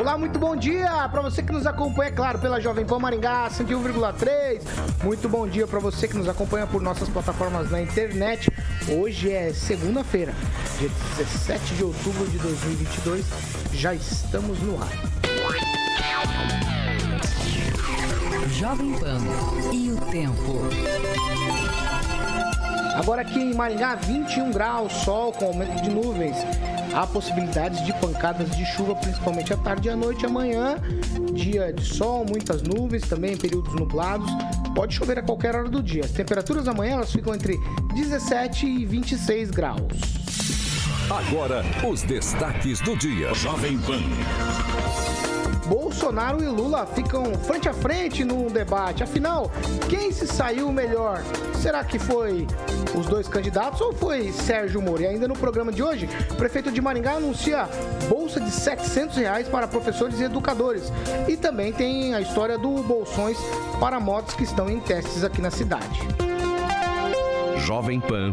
Olá, muito bom dia para você que nos acompanha, é claro, pela Jovem Pan Maringá 101,3. Muito bom dia para você que nos acompanha por nossas plataformas na internet. Hoje é segunda-feira, dia 17 de outubro de 2022. Já estamos no ar. Jovem Pan e o tempo. Agora aqui em Maringá, 21 graus, sol com aumento de nuvens. Há possibilidades de pancadas de chuva, principalmente à tarde e à noite. Amanhã, dia de sol, muitas nuvens, também períodos nublados. Pode chover a qualquer hora do dia. As temperaturas amanhã elas ficam entre 17 e 26 graus. Agora, os destaques do dia. Jovem Pan. Bolsonaro e Lula ficam frente a frente no debate. Afinal, quem se saiu melhor? Será que foi os dois candidatos ou foi Sérgio Moro? E ainda no programa de hoje, o prefeito de Maringá anuncia bolsa de 700 reais para professores e educadores. E também tem a história do Bolsões para motos que estão em testes aqui na cidade. Jovem Pan.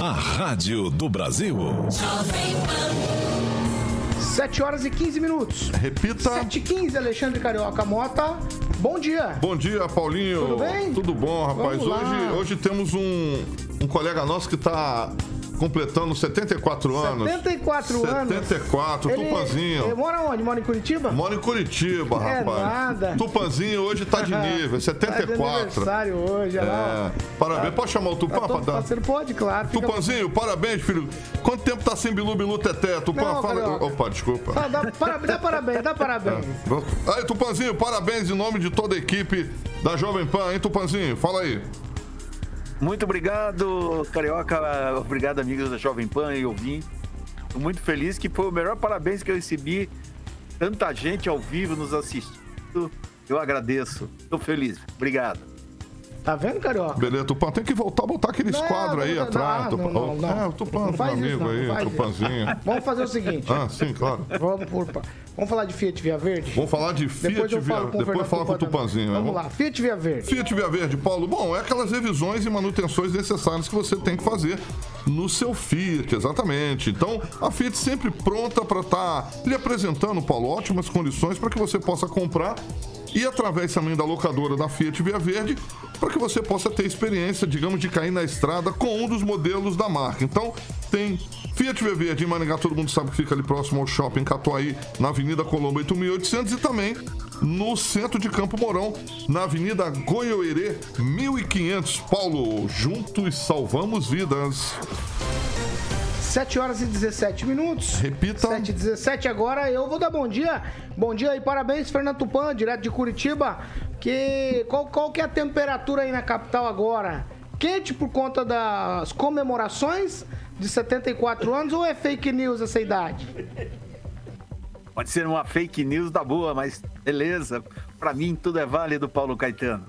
A Rádio do Brasil. Jovem Pan. 7 horas e 15 minutos. Repita. 7 e 15, Alexandre Carioca Mota. Bom dia. Bom dia, Paulinho. Tudo bem? Tudo bom, rapaz. Hoje, hoje temos um, um colega nosso que está completando 74 anos. 74 anos. 74, ele, Tupanzinho. Ele mora onde? Mora em Curitiba? Mora em Curitiba, é rapaz. Nada. Tupanzinho hoje tá de nível, 74. Tá de aniversário hoje, olha lá. É. Parabéns. Tá. Pode chamar o Tupã tá pra dar? Você pode, claro. Tupanzinho, fica... parabéns, filho. Quanto tempo tá sem Bilu Bilu Teté? Tupã, Não, fala. Carioca. Opa, desculpa. Dá, parabéns, dá parabéns, dá parabéns. É. Aí, Tupanzinho, parabéns em nome de toda a equipe da Jovem Pan, hein, Tupanzinho? Fala aí. Muito obrigado, Carioca. Obrigado, amigos da Jovem Pan e ouvinte. Estou muito feliz que foi o melhor parabéns que eu recebi. Tanta gente ao vivo nos assistindo. Eu agradeço. Estou feliz. Obrigado. Tá vendo, Carioca? Beleza, Tupã. Tem que voltar a botar aqueles Não, quadros aí não, atrás. não, Tupã. não, não. É, o Não faz meu isso, amigo não aí, faz Tupãzinho. Vamos fazer o seguinte. Ah, sim, claro. Vamos, por, vamos falar de Fiat Via Verde? Vamos falar de Fiat Depois Via o Depois Fernando fala com o Tupan também. Tupanzinho. Vamos lá, Fiat Via Verde. Fiat Via Verde, Paulo. Bom, é aquelas revisões e manutenções necessárias que você tem que fazer no seu Fiat, exatamente. Então, a Fiat sempre pronta para estar tá lhe apresentando, Paulo, ótimas condições para que você possa comprar e através também da locadora da Fiat Via Verde, para que você possa ter experiência, digamos, de cair na estrada com um dos modelos da marca. Então, tem Fiat Via Verde em Maringá, todo mundo sabe que fica ali próximo ao shopping Catuaí, na Avenida Colombo 8800 e também no centro de Campo Mourão, na Avenida Goiôerê 1500. Paulo, juntos salvamos vidas. 7 horas e 17 minutos. Repita. 7 e 17 agora. Eu vou dar bom dia. Bom dia e parabéns, Fernando Tupan, direto de Curitiba. Que, qual, qual que é a temperatura aí na capital agora? Quente por conta das comemorações de 74 anos ou é fake news essa idade? Pode ser uma fake news da boa, mas beleza. Para mim tudo é válido, Paulo Caetano.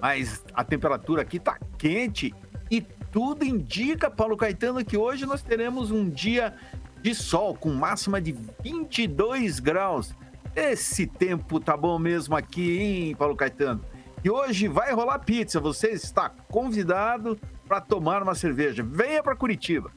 Mas a temperatura aqui tá quente e tudo indica, Paulo Caetano, que hoje nós teremos um dia de sol com máxima de 22 graus. Esse tempo tá bom mesmo aqui, hein, Paulo Caetano? E hoje vai rolar pizza. Você está convidado para tomar uma cerveja. Venha para Curitiba.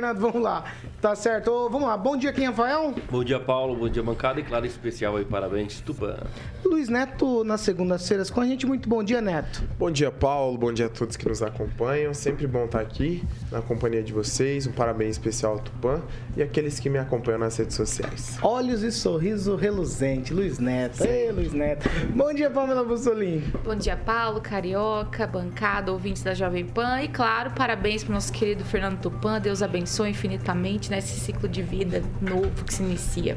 Fernando, vamos lá. Tá certo. Ô, vamos lá. Bom dia, quem é Rafael? Bom dia, Paulo. Bom dia, bancada. E claro, especial aí, parabéns, Tupã. Luiz Neto, nas segundas-feiras com a gente. Muito bom dia, Neto. Bom dia, Paulo. Bom dia a todos que nos acompanham. Sempre bom estar aqui na companhia de vocês. Um parabéns especial ao Tupã e aqueles que me acompanham nas redes sociais. Olhos e sorriso reluzente. Luiz Neto. Ei, Luiz Neto. Bom dia, Pamela Bussolim. Bom dia, Paulo, Carioca, bancada, ouvintes da Jovem Pan. E claro, parabéns para o nosso querido Fernando Tupan. Deus abençoe abençoe infinitamente nesse ciclo de vida novo que se inicia.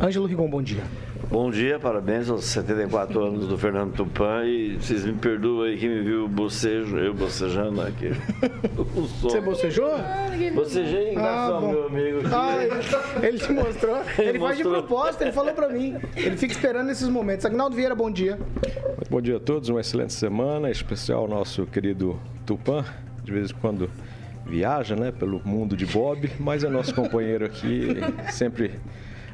Ângelo Rigon, bom dia. Bom dia, parabéns aos 74 anos do Fernando Tupan e vocês me perdoam aí que me viu bocejo, eu bocejando aqui. Você bocejou? Bocejei em graças Ah, ao bom. meu amigo. Ah, ele, ele te mostrou. Ele, Ele faz de propósito, ele falou pra mim. Ele fica esperando esses momentos. Agnaldo Vieira, bom dia. Bom dia a todos, uma excelente semana, em especial ao nosso querido Tupã, de vez em quando viaja, né, pelo mundo de Bob, mas é nosso companheiro aqui, sempre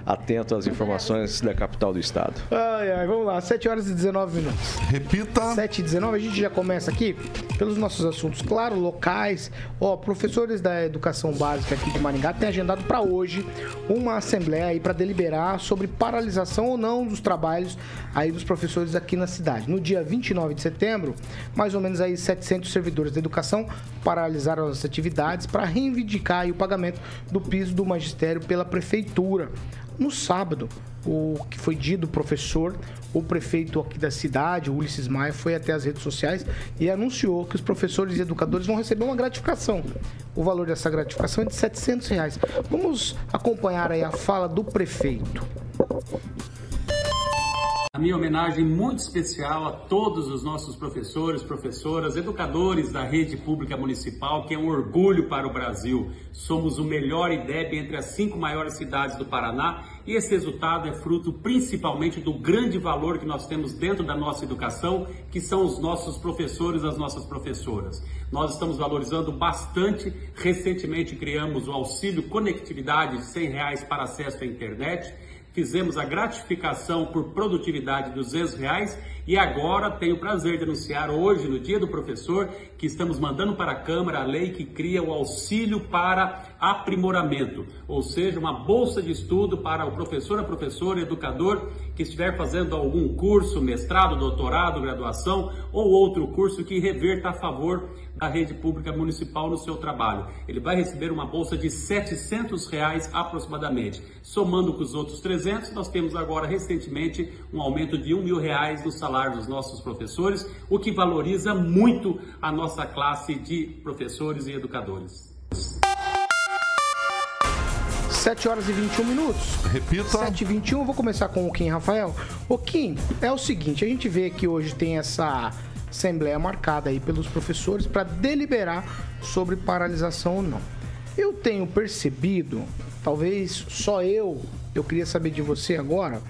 atento às informações da capital do estado. Ai, ai, vamos lá. 7 horas e 19 minutos. Repita. 7 e 19, a gente já começa aqui pelos nossos assuntos, claro, locais. Ó, professores da educação básica aqui de Maringá têm agendado para hoje uma assembleia aí para deliberar sobre paralisação ou não dos trabalhos aí dos professores aqui na cidade. No dia 29 de setembro, mais ou menos aí 700 servidores da educação paralisaram as atividades para reivindicar o pagamento do piso do magistério pela prefeitura. No sábado, o que foi dito professor, o prefeito aqui da cidade, Ulisses Maia, foi até as redes sociais e anunciou que os professores e educadores vão receber uma gratificação. O valor dessa gratificação é de 700 reais. Vamos acompanhar aí a fala do prefeito. A minha homenagem muito especial a todos os nossos professores, professoras, educadores da rede pública municipal, que é um orgulho para o Brasil. Somos o melhor IDEB entre as cinco maiores cidades do Paraná e esse resultado é fruto principalmente do grande valor que nós temos dentro da nossa educação, que são os nossos professores, as nossas professoras. Nós estamos valorizando bastante. Recentemente criamos o auxílio conectividade de 100 reais para acesso à internet fizemos a gratificação por produtividade de 200 reais e agora tenho o prazer de anunciar hoje, no Dia do Professor, que estamos mandando para a Câmara a lei que cria o auxílio para aprimoramento, ou seja, uma bolsa de estudo para o professor, a professora, educador que estiver fazendo algum curso, mestrado, doutorado, graduação ou outro curso que reverta a favor da rede pública municipal no seu trabalho. Ele vai receber uma bolsa de 700 reais aproximadamente. Somando com os outros 300, nós temos agora recentemente um aumento de um mil reais no salário dos nossos professores, o que valoriza muito a nossa classe de professores e educadores. 7 horas e 21 minutos. Repita. 7 e 21, eu vou começar com o Kim Rafael. O Kim, é o seguinte, a gente vê que hoje tem essa assembleia marcada aí pelos professores para deliberar sobre paralisação ou não. Eu tenho percebido, talvez só eu, eu queria saber de você agora,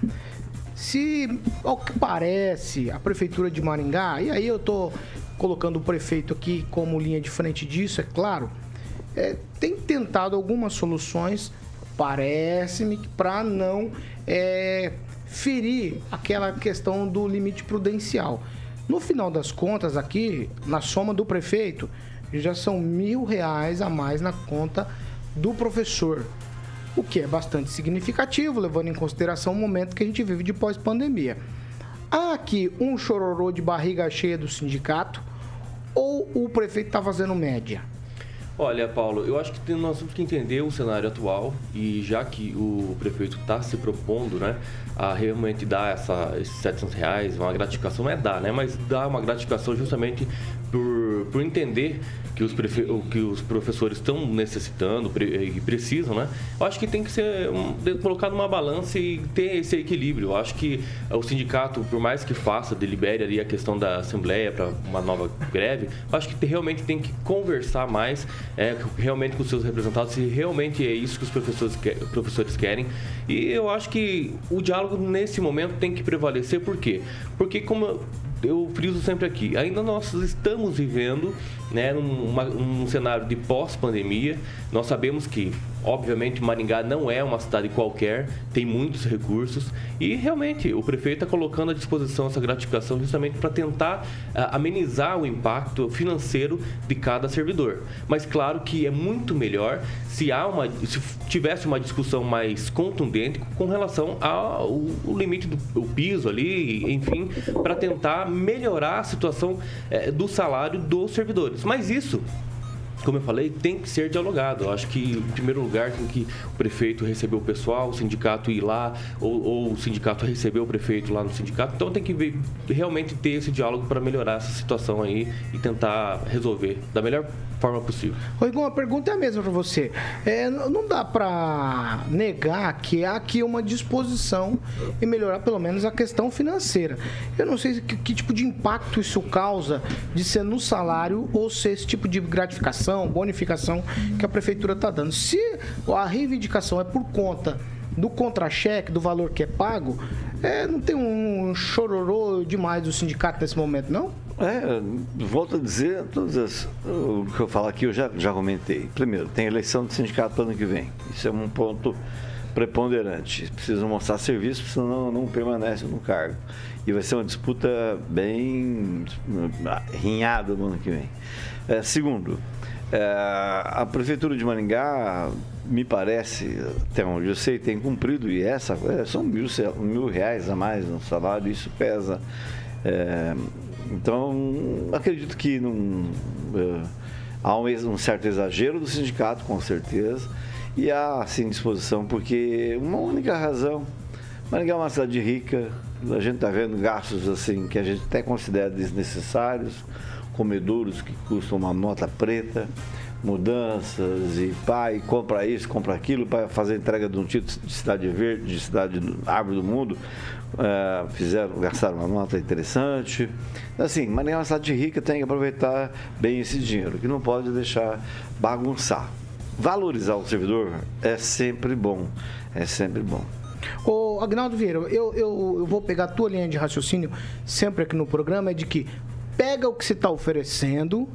se ao que parece a prefeitura de Maringá, e aí eu tô colocando o prefeito aqui como linha de frente disso, é claro, é, tem tentado algumas soluções, parece-me, para não é, ferir aquela questão do limite prudencial. No final das contas, aqui, na soma do prefeito, já são mil reais a mais na conta do professor. O que é bastante significativo, levando em consideração o momento que a gente vive de pós-pandemia. Há aqui um chororô de barriga cheia do sindicato ou o prefeito está fazendo média? Olha, Paulo, eu acho que nós temos que entender o cenário atual e já que o prefeito está se propondo, né, a realmente dar essa, esses 700 reais, uma gratificação, não é dar, né, mas dar uma gratificação justamente por, por entender que os, que os professores estão necessitando pre- e precisam, né? Eu acho que tem que ser colocado numa balança e ter esse equilíbrio. Eu acho que o sindicato, por mais que faça, delibere ali a questão da assembleia para uma nova greve, eu acho que te- realmente tem que conversar mais é, realmente com os seus representados se realmente é isso que os professores, que- professores querem. E eu acho que o diálogo nesse momento tem que prevalecer. Por quê? Porque como eu- friso sempre aqui, ainda nós estamos vivendo né, num uma- um cenário de pós-pandemia. Nós sabemos que, obviamente, Maringá não é uma cidade qualquer, tem muitos recursos e realmente o prefeito está colocando à disposição essa gratificação justamente para tentar ah, amenizar o impacto financeiro de cada servidor. Mas claro que é muito melhor se há uma, se tivesse uma discussão mais contundente com relação ao limite do piso ali, enfim, para tentar melhorar a situação eh, do salário dos servidores. Mas isso como eu falei, tem que ser dialogado. Eu acho que, em primeiro lugar, tem que o prefeito receber o pessoal, o sindicato ir lá, ou, ou o sindicato receber o prefeito lá no sindicato. Então tem que ver, realmente ter esse diálogo para melhorar essa situação aí e tentar resolver da melhor forma possível. Rodrigo, a pergunta é a mesma para você. É, não dá para negar que há aqui uma disposição em melhorar pelo menos a questão financeira. Eu não sei que, que tipo de impacto isso causa de ser no salário ou ser esse tipo de gratificação, bonificação que a prefeitura está dando. Se a reivindicação é por conta do contra-cheque, do valor que é pago, é, não tem um chororô demais do sindicato nesse momento, não? É, volto a dizer, todas as, o que eu falo aqui eu já, já comentei. Primeiro, tem eleição do sindicato para ano que vem. Isso é um ponto preponderante. Precisam mostrar serviço, senão não permanece no cargo. E vai ser uma disputa bem rinhada no ano que vem. É, segundo, é, a Prefeitura de Maringá, me parece, até onde eu sei, tem cumprido, e essa é, são mil, mil reais a mais no salário, isso pesa. É, então, acredito que não, é, há um, um, certo exagero do sindicato, com certeza, e há, sim, disposição, porque uma única razão, Maringá é uma cidade rica, a gente está vendo gastos assim que a gente até considera desnecessários, comedouros que custam uma nota preta, mudanças e pai compra isso, compra aquilo para fazer entrega de um título de cidade verde, de cidade árvore do mundo, é, fizeram, gastaram uma nota interessante. Assim, mas nem uma cidade rica tem que aproveitar bem esse dinheiro, que não pode deixar bagunçar. Valorizar o servidor é sempre bom, é sempre bom. Ô, Agnaldo Vieira, eu, eu, eu vou pegar a tua linha de raciocínio sempre aqui no programa, é de que pega o que você está oferecendo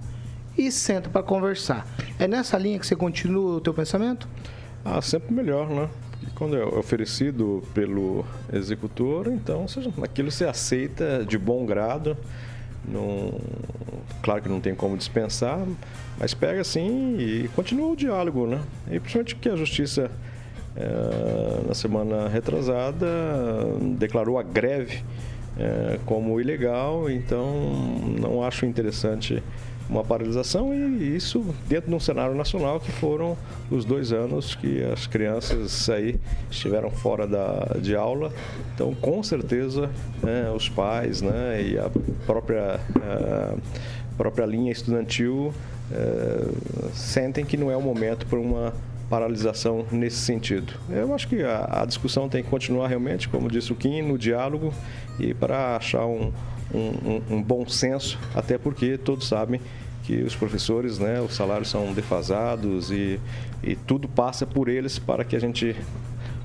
e senta para conversar. É nessa linha que você continua o teu pensamento? Ah, sempre melhor, né? quando é oferecido pelo executor, então seja, aquilo você aceita de bom grado. Não, claro que não tem como dispensar, mas pega assim e continua o diálogo, né? E principalmente que a justiça na semana retrasada declarou a greve é, como ilegal, então não acho interessante uma paralisação e isso dentro de um cenário nacional que foram os dois anos que as crianças aí estiveram fora da, de aula. Então, com certeza, né, os pais né, e a própria, a própria linha estudantil é, sentem que não é o momento para uma paralisação nesse sentido. Eu acho que a, a, discussão tem que continuar realmente, como disse o Kim, no diálogo e para achar um, um, um, bom senso, até porque todos sabem que os professores, né, os salários são defasados e, e tudo passa por eles para que a gente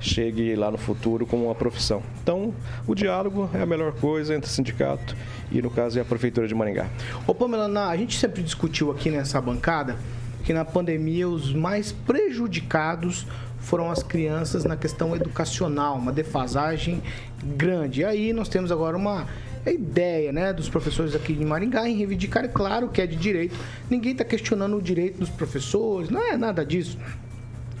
chegue lá no futuro com uma profissão. Então, o diálogo é a melhor coisa entre o sindicato e, no caso, é a Prefeitura de Maringá. Ô, Pamela, a gente sempre discutiu aqui nessa bancada que na pandemia os mais prejudicados foram as crianças na questão educacional, uma defasagem grande. E aí nós temos agora uma ideia né, dos professores aqui de Maringá em reivindicar, é claro que é de direito. Ninguém está questionando o direito dos professores, não é nada disso.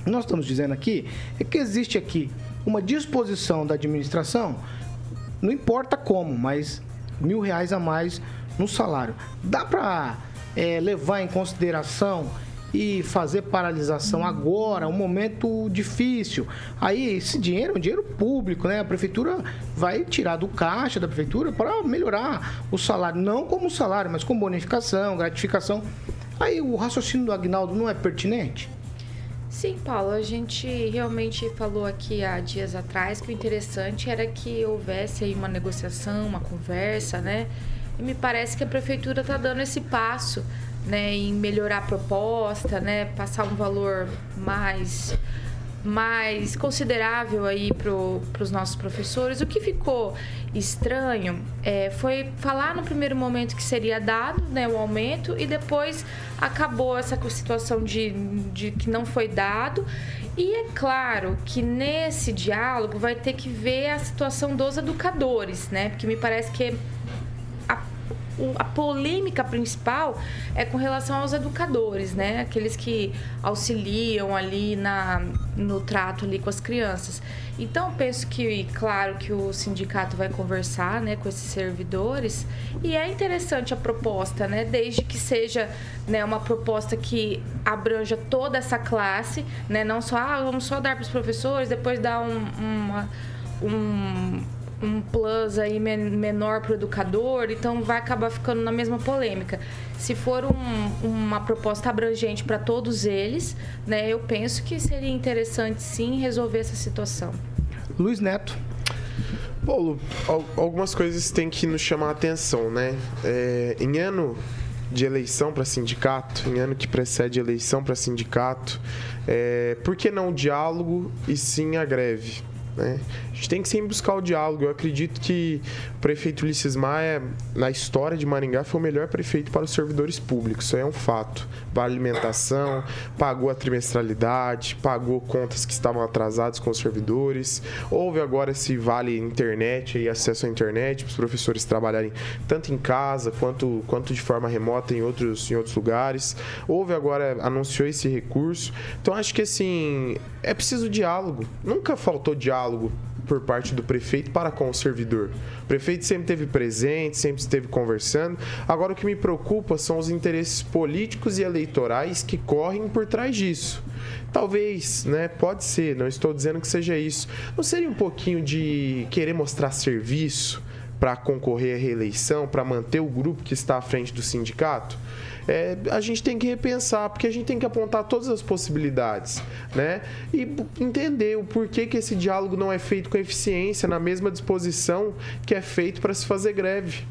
Nós estamos dizendo aqui é que existe aqui uma disposição da administração, não importa como, mas mil reais a mais no salário. Dá para é, levar em consideração e fazer paralisação agora, um momento difícil. Aí esse dinheiro é um dinheiro público, né? A prefeitura vai tirar do caixa da prefeitura para melhorar o salário, não como salário, mas com bonificação, gratificação. Aí o raciocínio do Agnaldo não é pertinente? Sim, Paulo, a gente realmente falou aqui há dias atrás que o interessante era que houvesse aí uma negociação, uma conversa, né? E me parece que a prefeitura está dando esse passo né, em melhorar a proposta, né, passar um valor mais mais considerável aí para os nossos professores. O que ficou estranho é, foi falar no primeiro momento que seria dado né, o aumento e depois acabou essa situação de, de que não foi dado. E é claro que nesse diálogo vai ter que ver a situação dos educadores, né? Porque me parece que a polêmica principal é com relação aos educadores, né? Aqueles que auxiliam ali na, no trato ali com as crianças. Então, penso que, claro, que o sindicato vai conversar né, com esses servidores e é interessante a proposta, né? Desde que seja né, uma proposta que abranja toda essa classe, né? Não só, ah, vamos só dar para os professores, depois dar um, uma, um um plus aí menor para o educador, então vai acabar ficando na mesma polêmica. Se for um, uma proposta abrangente para todos eles, né, eu penso que seria interessante sim resolver essa situação. Luiz Neto. Paulo, algumas coisas têm que nos chamar a atenção, né? É, em ano de eleição para sindicato, em ano que precede eleição para sindicato, é, por que não o diálogo e sim a greve? Né? A gente tem que sempre buscar o diálogo. Eu acredito que o prefeito Ulisses Maia, na história de Maringá, foi o melhor prefeito para os servidores públicos. Isso é um fato. Vale alimentação, pagou a trimestralidade, pagou contas que estavam atrasadas com os servidores. Houve agora esse vale internet e acesso à internet para os professores trabalharem tanto em casa quanto, quanto de forma remota em outros, em outros lugares. Houve agora, anunciou esse recurso. Então acho que assim, é preciso diálogo. Nunca faltou diálogo por parte do prefeito para com o servidor. O prefeito sempre esteve presente, sempre esteve conversando. Agora, o que me preocupa são os interesses políticos e eleitorais que correm por trás disso. Talvez, né? Pode ser, não estou dizendo que seja isso. Não seria um pouquinho de querer mostrar serviço para concorrer à reeleição, para manter o grupo que está à frente do sindicato? É, a gente tem que repensar, porque a gente tem que apontar todas as possibilidades, né? E entender o porquê que esse diálogo não é feito com eficiência, na mesma disposição que é feito para se fazer greve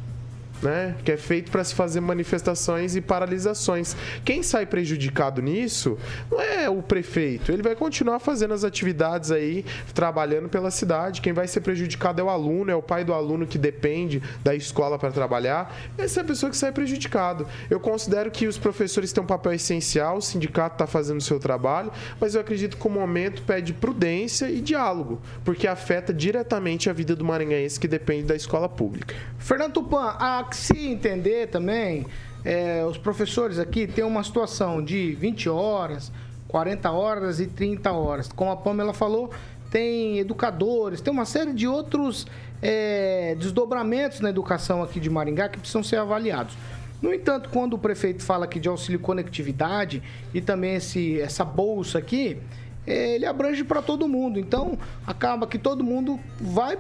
né? Que é feito para se fazer manifestações e paralisações. Quem sai prejudicado nisso não é o prefeito. Ele vai continuar fazendo as atividades aí, trabalhando pela cidade. Quem vai ser prejudicado é o aluno, é o pai do aluno que depende da escola para trabalhar. Essa é a pessoa que sai prejudicado. Eu considero que os professores têm um papel essencial, o sindicato está fazendo o seu trabalho, mas eu acredito que o momento pede prudência e diálogo, porque afeta diretamente a vida do maranhense que depende da escola pública. Fernando Tupan, a que se entender também, é, os professores aqui têm uma situação de 20 horas, 40 horas e 30 horas. Como a Pamela falou, tem educadores, tem uma série de outros é, desdobramentos na educação aqui de Maringá que precisam ser avaliados. No entanto, quando o prefeito fala aqui de auxílio conectividade e também esse, essa bolsa aqui, é, ele abrange para todo mundo. Então, acaba que todo mundo vai,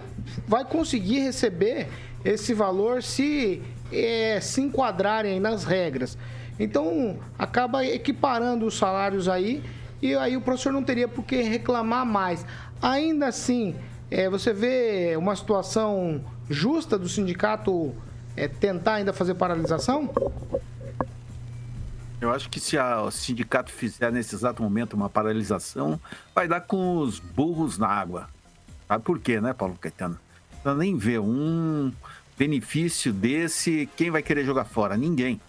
vai conseguir receber esse valor se é, se enquadrarem nas regras. Então, acaba equiparando os salários aí e aí o professor não teria por que reclamar mais. Ainda assim, é, você vê uma situação justa do sindicato é, tentar ainda fazer paralisação? Eu acho que se a, o sindicato fizer nesse exato momento uma paralisação, vai dar com os burros na água. Sabe por quê, né, Paulo Caetano? Não nem ver um benefício desse, quem vai querer jogar fora? Ninguém.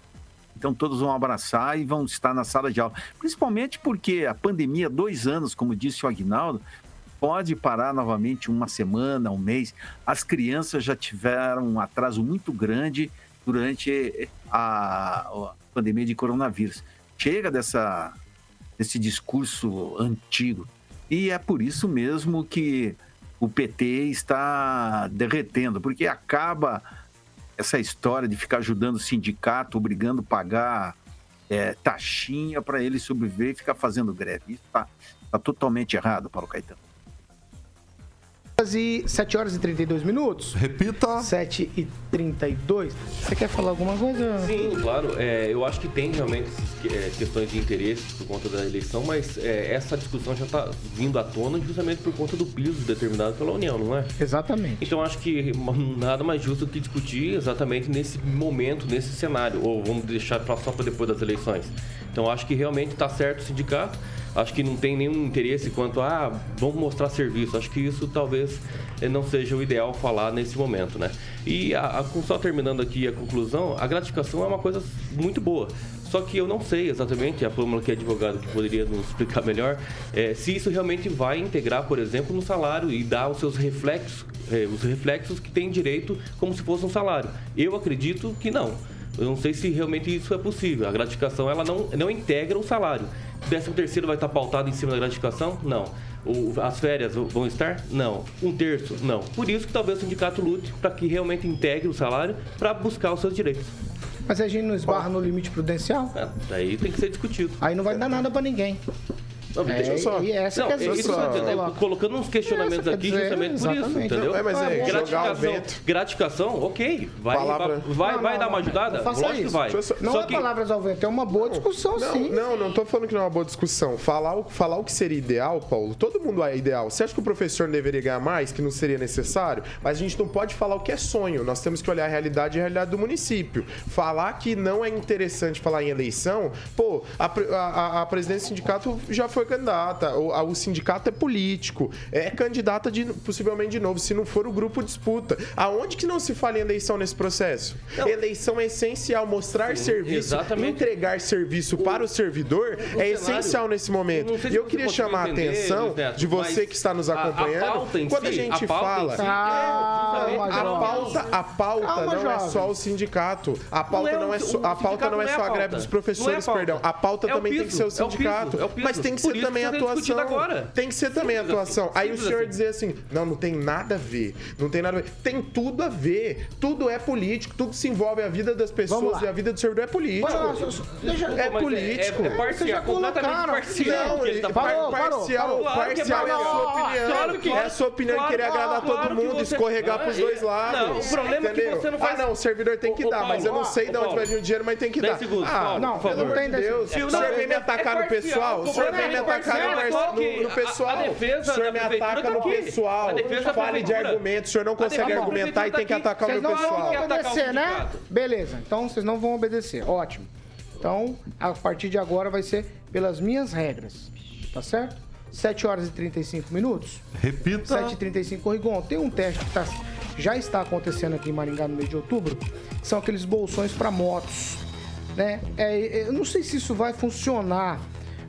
Então todos vão abraçar e vão estar na sala de aula. Principalmente porque a pandemia, dois anos, como disse o Aguinaldo, pode parar novamente uma semana, um mês. As crianças já tiveram um atraso muito grande durante a, pandemia de coronavírus. Chega dessa, desse discurso antigo. E é por isso mesmo que o PT está derretendo, porque acaba essa história de ficar ajudando o sindicato, obrigando a pagar é, taxinha para ele sobreviver e ficar fazendo greve. Isso está tá totalmente errado, Paulo Caetano e 7 horas e 32 minutos. Repita. 7 e 32. Você quer falar alguma coisa? Sim, claro. É, eu acho que tem realmente é, questões de interesse por conta da eleição, mas é, essa discussão já está vindo à tona justamente por conta do piso determinado pela União, não é? Exatamente. Então acho que nada mais justo do que discutir exatamente nesse momento, nesse cenário. Ou vamos deixar só para depois das eleições. Então acho que realmente está certo o sindicato acho que não tem nenhum interesse quanto a ah, vamos mostrar serviço. Acho que isso talvez eh, não seja o ideal falar nesse momento, né? E a, a, só terminando aqui a conclusão, a gratificação é uma coisa muito boa. Só que eu não sei exatamente, a Pâmela que é advogado que poderia nos explicar melhor, é, se isso realmente vai integrar, por exemplo, no salário e dar os seus reflexos, é, os reflexos que tem direito como se fosse um salário. Eu acredito que não. Eu não sei se realmente isso é possível. A gratificação ela não, não integra o salário. Décimo terceiro vai estar pautado em cima da gratificação? Não. O- as férias vão estar? Não. Um terço? Não. Por isso que talvez o sindicato lute para que realmente integre o salário para buscar os seus direitos. Mas a gente não esbarra no limite prudencial? É, Daí tem que ser discutido. Aí não vai dar nada pra ninguém. Não, É, deixa eu só. e essa não, que é a isso coloca. colocando uns questionamentos quer aqui dizer, justamente por isso, entendeu? É, mas é, gratificação, vento. gratificação, ok. Vai, Palavra- vai, Não, vai não, dar uma ajudada? não faça que isso. vai. Só- Não Só é que palavras ao vento, é uma boa discussão, Não, sim. não, não tô falando que não é uma boa discussão. Falar o, falar o que seria ideal, Paulo, todo mundo é ideal. Você acha que o professor deveria ganhar mais, que não seria necessário? Mas a gente não pode falar o que é sonho. Nós temos que olhar a realidade e a realidade do município. Falar que não é interessante falar em eleição, pô, a, a- a presidência do sindicato já foi candidata, o, a- o sindicato é político, é candidata de, possivelmente de novo, se não for o grupo disputa. Aonde que não se fala em eleição nesse processo? Eleição é essencial, mostrar serviço, exatamente. entregar serviço para o servidor é cenário- essencial nesse momento. Não sei E se eu queria chamar a atenção Neto, de você que está nos a- a acompanhando. pauta em quando a si- gente a pauta em fala. si é justamente A pauta, a pauta Calma, não é só o sindicato. A pauta Não é não o- é só, o a pauta não é não é só a a greve dos Não é a professores, perdão. A pauta o também tem que ser o o sindicato. o. Mas tem que Por ser isso também a que atuação. agora. Tem que ser também a Simples atuação. assim, Aí o senhor assim. dizer assim: não, não tem nada a ver. Não tem nada a ver. Tem tudo a ver. Tudo é político. Tudo que se envolve a vida das pessoas e a vida do servidor é político. Deixa- É Mas político. É, é, Vocês parcial, já completamente colocaram. parcial. Não, que ele tá par- parou, parou, parcial, parou. Claro é parcial é a parcial. sua opinião. Claro que- é a sua opinião claro- e querer agradar claro todo mundo, você- escorregar pros dois lados. não, o problema é que entendeu? você não faz- Ah, não, o servidor tem que ô, dar, mas eu não sei de onde vai vir o dinheiro, mas tem que dar. segundos, ah, Paulo, não, por favor. não pelo tem amor de Deus. Eu O senhor vem me é atacar no pessoal, o senhor vem me completamente atacar no, pessoal. a defesa O senhor me ataca tá no aqui. pessoal. A defesa da Fale de argumentos, o senhor não consegue argumentar e tem que tá atacar o Vocês meu não vão pessoal. quer atacar o obedecer, né? Beleza, então vocês não vão obedecer. Ótimo. Então, a partir de agora vai ser pelas minhas regras. Tá certo? 7 horas e 35 minutos. Repita. 7h35, Rigon, tem um teste que tá- já está acontecendo aqui em Maringá no mês de outubro, que são aqueles bolsões para motos. Né? É, é, eu não sei se isso vai funcionar,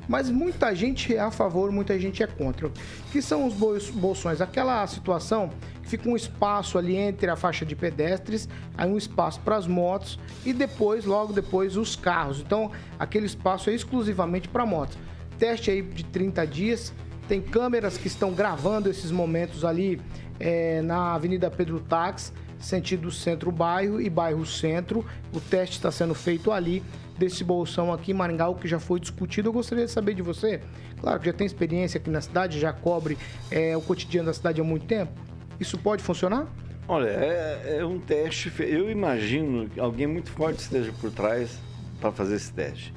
mas muita gente é a favor, muita gente é contra. Que são os bol- bolsões? Aquela situação que fica um espaço ali entre a faixa de pedestres, aí um espaço para as motos e depois, logo depois, os carros. Então, aquele espaço é exclusivamente para motos. Teste aí de 30 dias. Tem câmeras que estão gravando esses momentos ali é, na Avenida Pedro Tax, sentido centro-bairro e bairro-centro. O teste está sendo feito ali desse bolsão aqui em Maringá, o que já foi discutido. Eu gostaria de saber de você. Claro que já tem experiência aqui na cidade, já cobre é, o cotidiano da cidade há muito tempo. Isso pode funcionar? Olha, é, é um teste. Eu imagino que alguém muito forte esteja por trás para fazer esse teste.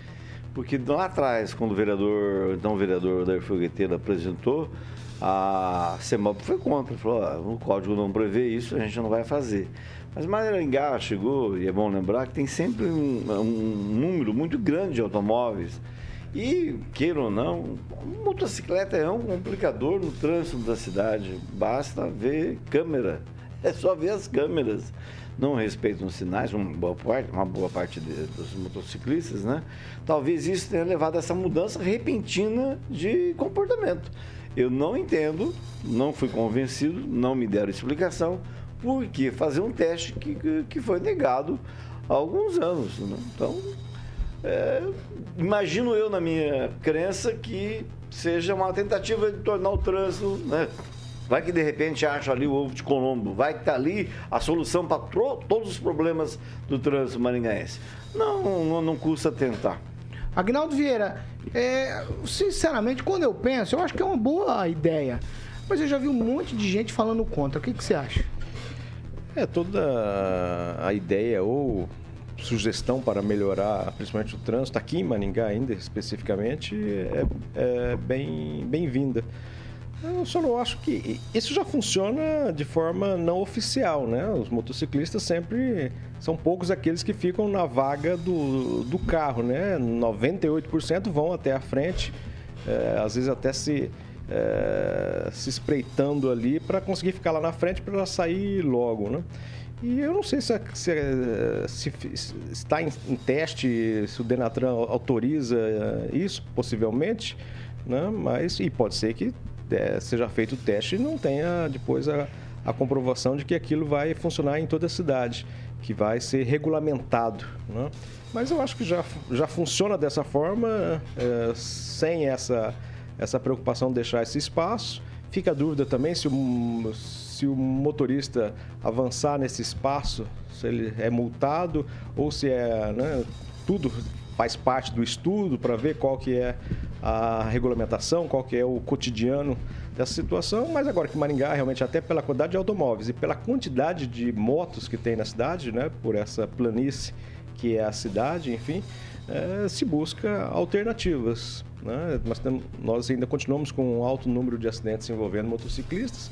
Porque lá atrás, quando o vereador, então o vereador da Fogueteira apresentou, a CEMOP foi contra. Falou: "Ó, o código não prevê isso, a gente não vai fazer. Mas Maringá chegou, e é bom lembrar, que tem sempre um, um número muito grande de automóveis. E, queira ou não, motocicleta é um complicador no trânsito da cidade. Basta ver câmera. É só ver as câmeras. Não respeitam os sinais, uma boa parte, uma boa parte de- dos motociclistas, né? Talvez isso tenha levado a essa mudança repentina de comportamento. Eu não entendo, não fui convencido, não me deram explicação por que fazer um teste que, que- que foi negado há alguns anos. né? Então, é, imagino eu, na minha crença, que seja uma tentativa de tornar o trânsito. Né? Vai que de repente acha ali o ovo de Colombo, vai que está ali a solução para todos os problemas do trânsito maringaense. Não, não, não custa tentar. Agnaldo Vieira, é, sinceramente, quando eu penso, eu acho que é uma boa ideia. Mas eu já vi um monte de gente falando contra. O que, que você acha? É, toda a ideia ou sugestão para melhorar, principalmente o trânsito, aqui em Maringá ainda especificamente, é, é bem- bem-vinda. eu só não acho que isso já funciona de forma não oficial, né? Os motociclistas sempre são poucos aqueles que ficam na vaga do, do carro, né? 98% vão até a frente, é, às vezes até se é, se espreitando ali para conseguir ficar lá na frente para sair logo, né? E eu não sei se, se, se, se está em, em, teste, se o Denatran autoriza isso, possivelmente, né? mas e pode ser que é, seja feito o teste e não tenha depois a, a comprovação de que aquilo vai funcionar em toda a cidade, que vai ser regulamentado. Né? Mas eu acho que já, já funciona dessa forma, é, sem essa, essa preocupação de deixar esse espaço. Fica a dúvida também se o, se o motorista avançar nesse espaço, se ele é multado ou se é né, tudo faz parte do estudo para ver qual que é a regulamentação, qual que é o cotidiano dessa situação, mas agora que Maringá, realmente, até pela quantidade de automóveis e pela quantidade de motos que tem na cidade, né, por essa planície que é a cidade, enfim, é, se busca alternativas. Né? Nós, nós ainda continuamos com um alto número de acidentes envolvendo motociclistas,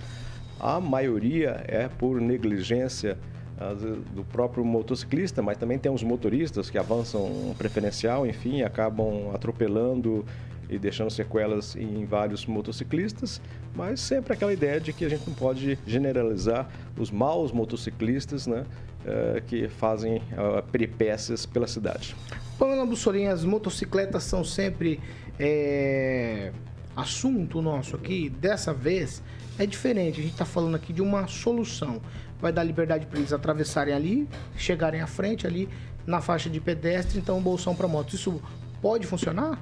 a maioria é por negligência do próprio motociclista, mas também tem os motoristas que avançam preferencial, enfim, acabam atropelando e deixando sequelas em vários motociclistas, mas sempre aquela ideia de que a gente não pode generalizar os maus motociclistas, né, eh, que fazem uh, peripécias pela cidade. Pamela Bussolinha, as motocicletas são sempre é, assunto nosso aqui. Dessa vez é diferente, a gente está falando aqui de uma solução. Vai dar liberdade para eles atravessarem ali, chegarem à frente ali na faixa de pedestre, então bolsão para motos. Isso pode funcionar?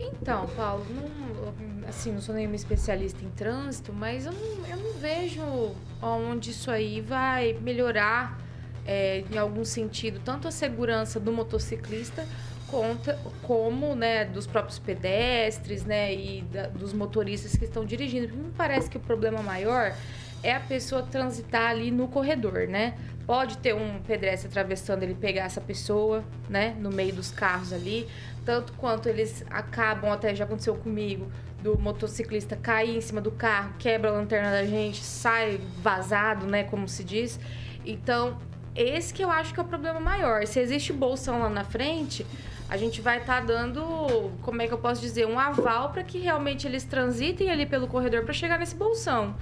Então, Paulo, não, assim, não sou nenhuma especialista em trânsito, mas eu não, eu não vejo onde isso aí vai melhorar é, em algum sentido tanto a segurança do motociclista conta, como né, dos próprios pedestres né, e da, dos motoristas que estão dirigindo. Me parece que o problema maior é a pessoa transitar ali no corredor, né? Pode ter um pedestre atravessando, ele pegar essa pessoa, né, no meio dos carros ali, tanto quanto eles acabam, até já aconteceu comigo, do motociclista cair em cima do carro, quebra a lanterna da gente, sai vazado, né, como se diz. Então, esse que eu acho que é o problema maior. Se existe bolsão lá na frente, a gente vai estar tá dando, como é que eu posso dizer, um aval para que realmente eles transitem ali pelo corredor para chegar nesse bolsão.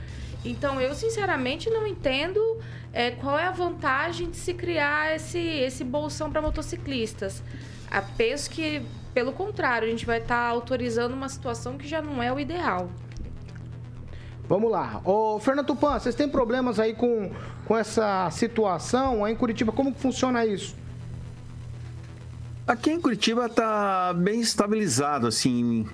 Então, eu sinceramente não entendo é, qual é a vantagem de se criar esse, esse bolsão para motociclistas. A penso que, pelo contrário, a gente vai estar tá autorizando uma situação que já não é o ideal. Vamos lá. Ô, Fernando Tupan, vocês têm problemas aí com, com essa situação aí em Curitiba? Como que funciona isso? Aqui em Curitiba tá bem estabilizado, assim,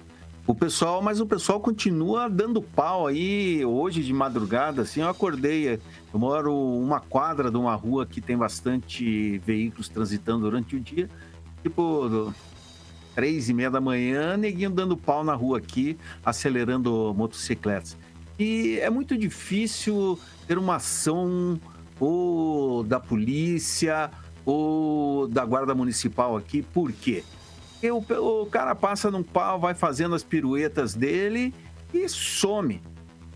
o pessoal, mas o pessoal continua dando pau aí. Hoje de madrugada, assim, eu acordei. Eu moro uma quadra de uma rua que tem bastante veículos transitando durante o dia tipo três e meia da manhã, neguinho dando pau na rua aqui, acelerando motocicletas. E é muito difícil ter uma ação ou da polícia ou da guarda municipal aqui, por quê? Porque o, o cara passa num pau, vai fazendo as piruetas dele e some.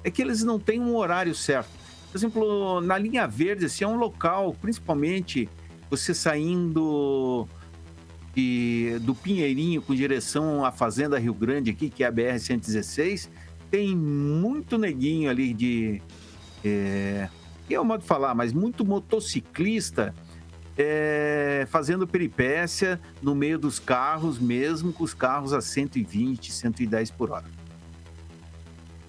É que eles não têm um horário certo. Por exemplo, na linha verde, assim, é um local, principalmente você saindo de, do Pinheirinho com direção à Fazenda Rio Grande aqui, que é a BR-116, tem muito neguinho ali de... É, é o modo de falar, mas muito motociclista é, fazendo peripécia no meio dos carros, mesmo com os carros a 120, 110 por hora.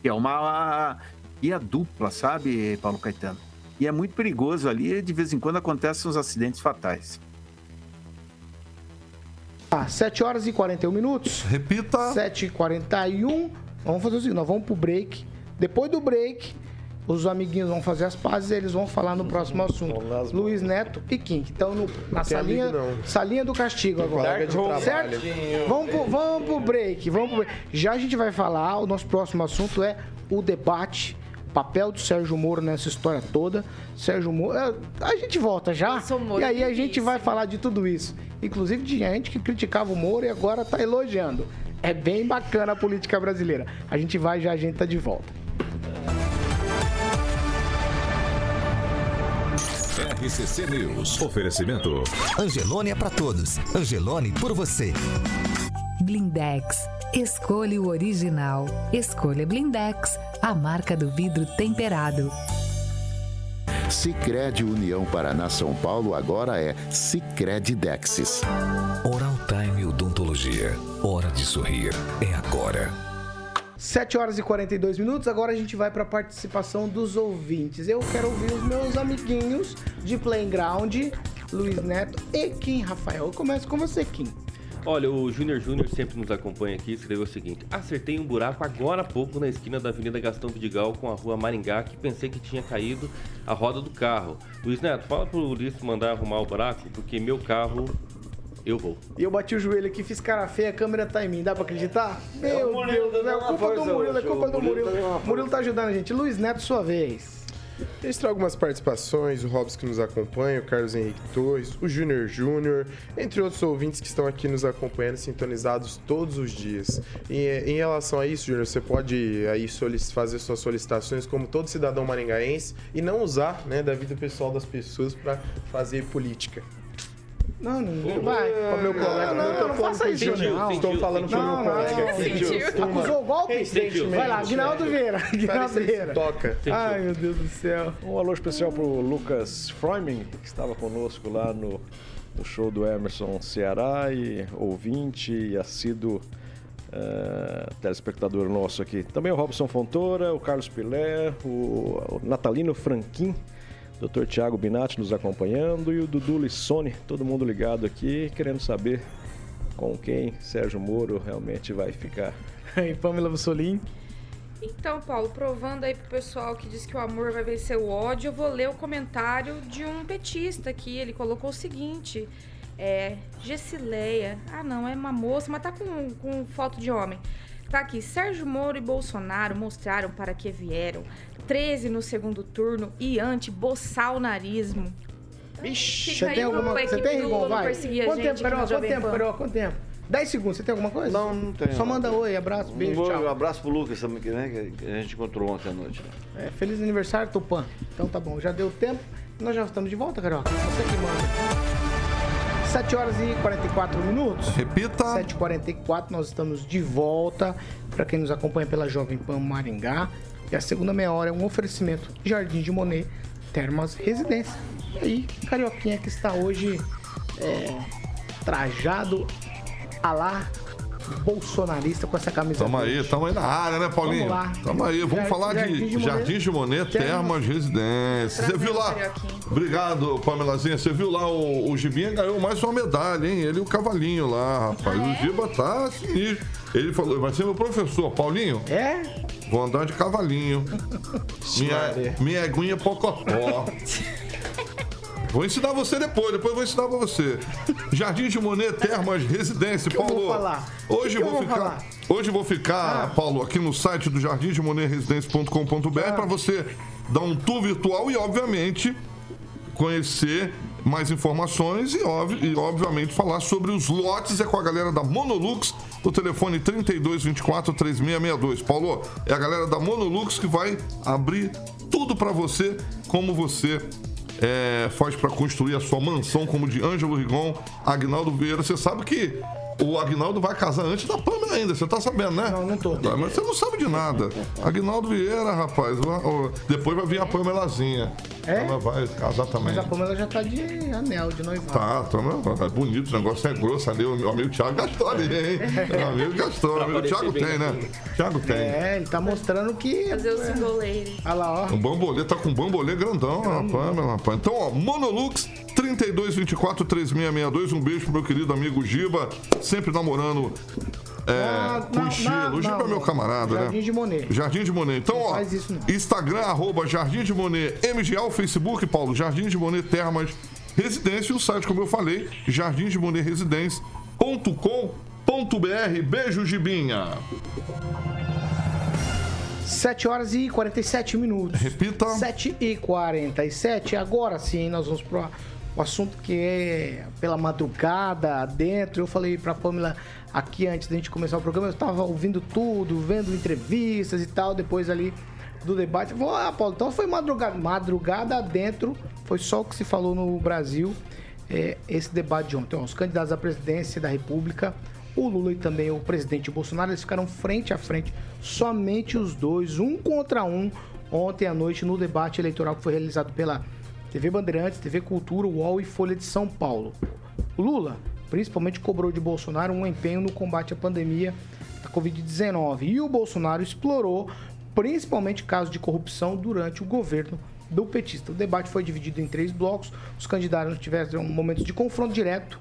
Que é uma guia dupla, sabe, Paulo Caetano? E é muito perigoso ali, de vez em quando acontecem uns acidentes fatais. Ah, 7 horas e 41 minutos. Repita. 7 e 41. Vamos fazer o seguinte, nós vamos pro break. Depois do break, os amiguinhos vão fazer as pazes e eles vão falar no próximo assunto. Luiz Neto e Kim, que estão no, na salinha, salinha do castigo agora. certo? Vamos pro, vamos pro break, vamos pro break. Já a gente vai falar, o nosso próximo assunto é o debate papel do Sérgio Moro nessa história toda. Sérgio Moro. É, a gente volta já. E aí a gente vai falar de tudo isso. Inclusive de gente que criticava o Moro e agora está elogiando. É bem bacana a política brasileira. A gente vai já, a gente tá de volta. RCC News. Oferecimento. Angelone é para todos. Angelone por você. Blindex. Escolha o original. Escolha Blindex, a marca do vidro temperado. Sicredi União Paraná São Paulo agora é Sicredi Dexis. Oral Time Odontologia. Hora de sorrir. É agora. 7 horas e 42 minutos. Agora a gente vai para a participação dos ouvintes. Eu quero ouvir os meus amiguinhos de Playground, Luiz Neto e Kim Rafael. Eu começo com você, Kim. Olha, o Júnior Júnior sempre nos acompanha aqui escreveu o seguinte: Acertei um buraco agora há pouco na esquina da Avenida Gastão Vidigal com a rua Maringá que pensei que tinha caído a roda do carro. Luiz Neto, fala pro Ulisses mandar arrumar o buraco, porque meu carro eu vou. E eu bati o joelho aqui, fiz cara feia, a câmera tá em mim. Dá pra acreditar? Meu Deus do céu, é culpa do Murilo, é culpa do Murilo. Murilo tá ajudando a gente. Luiz Neto, sua vez. Registrar algumas participações, o Robson que nos acompanha, o Carlos Henrique Torres, o Júnior Júnior, entre outros ouvintes que estão aqui nos acompanhando, sintonizados todos os dias. E, em relação a isso, Júnior, você pode aí fazer suas solicitações como todo cidadão maringaense e não usar né, da vida pessoal das pessoas para fazer política. Não, não vai. Para meu colega, não, não, não faça isso, não. Estou falando para o meu colega aqui. Acusou o golpe? Vai lá, Guinaldo Vieira. Guinaldo Vieira. Toca. Ai, meu Deus do céu. Um alô especial pro Lucas Froiman, que estava conosco lá no, no show do Emerson Ceará e ouvinte e assíduo uh, telespectador nosso aqui. Também o Robson Fontoura, o Carlos Pilé, o, o Natalino Franquin, Dr. Tiago Binatti nos acompanhando e o Dudu Lissone, todo mundo ligado aqui, querendo saber com quem Sérgio Moro realmente vai ficar. E Pamela Bussolini. Então, Paulo, provando aí pro pessoal que diz que o amor vai vencer o ódio, eu vou ler o comentário de um petista aqui. Ele colocou o seguinte: é. Gessileia. Ah, não, é uma moça, mas tá com, com foto de homem. Tá aqui, Sérgio Moro e Bolsonaro mostraram para que vieram. 13 no segundo turno e anti-bolsonarismo. Ixi, você tem alguma coisa? Você tem, Rigon? Vai. Quanto tempo, Carol? Quanto tempo, Carol? Quanto tempo? 10 segundos, você tem alguma coisa? Não, não tenho. Só manda oi, abraço, beijo, um tchau. abraço pro Lucas também, né, que a gente encontrou ontem à noite. É, feliz aniversário, Tupã. Então tá bom, já deu tempo. Nós já estamos de volta, Carol. Você que manda. 7 horas e 44 minutos. Repita. 7h44, nós estamos de volta. Para quem nos acompanha pela Jovem Pan Maringá. E a segunda meia hora é um oferecimento Jardim de Monet, Termas Residência. E aí, Carioquinha que está hoje é, trajado a lá bolsonarista com essa camisa. Tamo aí, tamo aí na área, né, Paulinho? Vamos lá. Tamo aí, vamos Jardim- falar Jardim de Jardim de Monet, Termas- Termas Residência. Você viu lá? Obrigado, Pamelazinha. Você viu lá o, o Gibinha ganhou mais uma medalha, hein? Ele e o cavalinho lá, rapaz. O Giba tá sinistro. Ele falou, vai ser meu professor, Paulinho. É? Vou andar de cavalinho. minha, minha aguinha pocotó. Vou ensinar você depois, depois eu vou ensinar pra você. Jardim de Monet, Termas, Residência, que eu Paulo. vou falar? Hoje que eu eu vou vou ficar. falar? Hoje eu vou ficar, Ah. Paulo, aqui no site do Jardim de Monet Residência.com.br para você dar um tour virtual e, obviamente, conhecer mais informações e, e, obviamente, falar sobre os lotes. É com a galera da Monolux, o telefone 3224 3662. Paulo, é a galera da Monolux que vai abrir tudo para você, como você é, faz para construir a sua mansão, como de Ângelo Rigon, Agnaldo Vieira. Você sabe que o Agnaldo vai casar antes da Pamela ainda, você tá sabendo, né? Não, não tô. Mas você não sabe de nada. Agnaldo Vieira, rapaz, depois vai vir a Pamelazinha. É? Ela vai casar também. Mas a Pamela já tá de anel, de noivado. Tá, tá, não, é bonito, o negócio é grosso ali. O meu amigo Thiago gastou ali, hein? Meu amigo gastou. O Thiago tem, né? Thiago tem. É, ele tá mostrando que. Fazer o single lady. Olha lá, ó. Um bambolê, tá com um bambolê grandão, rapaz, meu rapaz. Então, ó, Monolux 3224 3662. Um beijo pro meu querido amigo Giba, sempre namorando é, Ah, com não, estilo. não, o Giba é meu camarada, Jardim né? de Monet. Jardim de Monet. Então, ó, isso, não. Instagram, arroba Jardim de Monet MGA, o Facebook, Paulo, Jardim de Monet Termas Residência e o site, como eu falei, Jardim de Monet Residência.com.br. Beijo, Gibinha. 7 horas e 47 minutos. Repita. 7 e 47. Agora sim, nós vamos pro o assunto que é pela madrugada dentro. Eu falei pra Pamela aqui antes da gente começar o programa, eu estava ouvindo tudo, vendo entrevistas e tal, depois ali do debate. Falei, ah, Paulo, então foi madrugada. Madrugada dentro, foi só o que se falou no Brasil, é, esse debate de ontem. Os candidatos à presidência da República, o Lula e também o presidente Bolsonaro, eles ficaram frente a frente, somente os dois, um contra um, ontem à noite no debate eleitoral que foi realizado pela TV Bandeirantes, TV Cultura, UOL e Folha de São Paulo. O Lula, principalmente, cobrou de Bolsonaro um empenho no combate à pandemia da Covid-19 e o Bolsonaro explorou principalmente casos de corrupção durante o governo do petista. O debate foi dividido em três blocos. Os candidatos tiveram momentos de confronto direto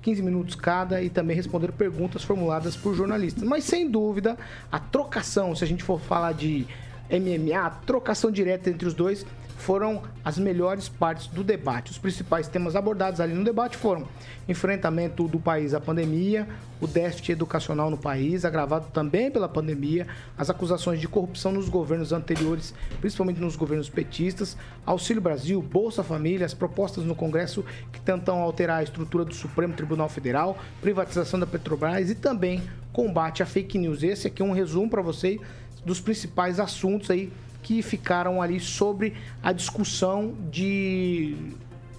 15 minutos cada e também responder perguntas formuladas por jornalistas. Mas sem dúvida, a trocação, se a gente for falar de MMA, a trocação direta entre os dois foram as melhores partes do debate. Os principais temas abordados ali no debate foram enfrentamento do país à pandemia, o déficit educacional no país, agravado também pela pandemia, as acusações de corrupção nos governos anteriores, principalmente nos governos petistas, Auxílio Brasil, Bolsa Família, as propostas no Congresso que tentam alterar a estrutura do Supremo Tribunal Federal, privatização da Petrobras e também combate à fake news. Esse aqui é um resumo para vocês dos principais assuntos aí que ficaram ali sobre a discussão de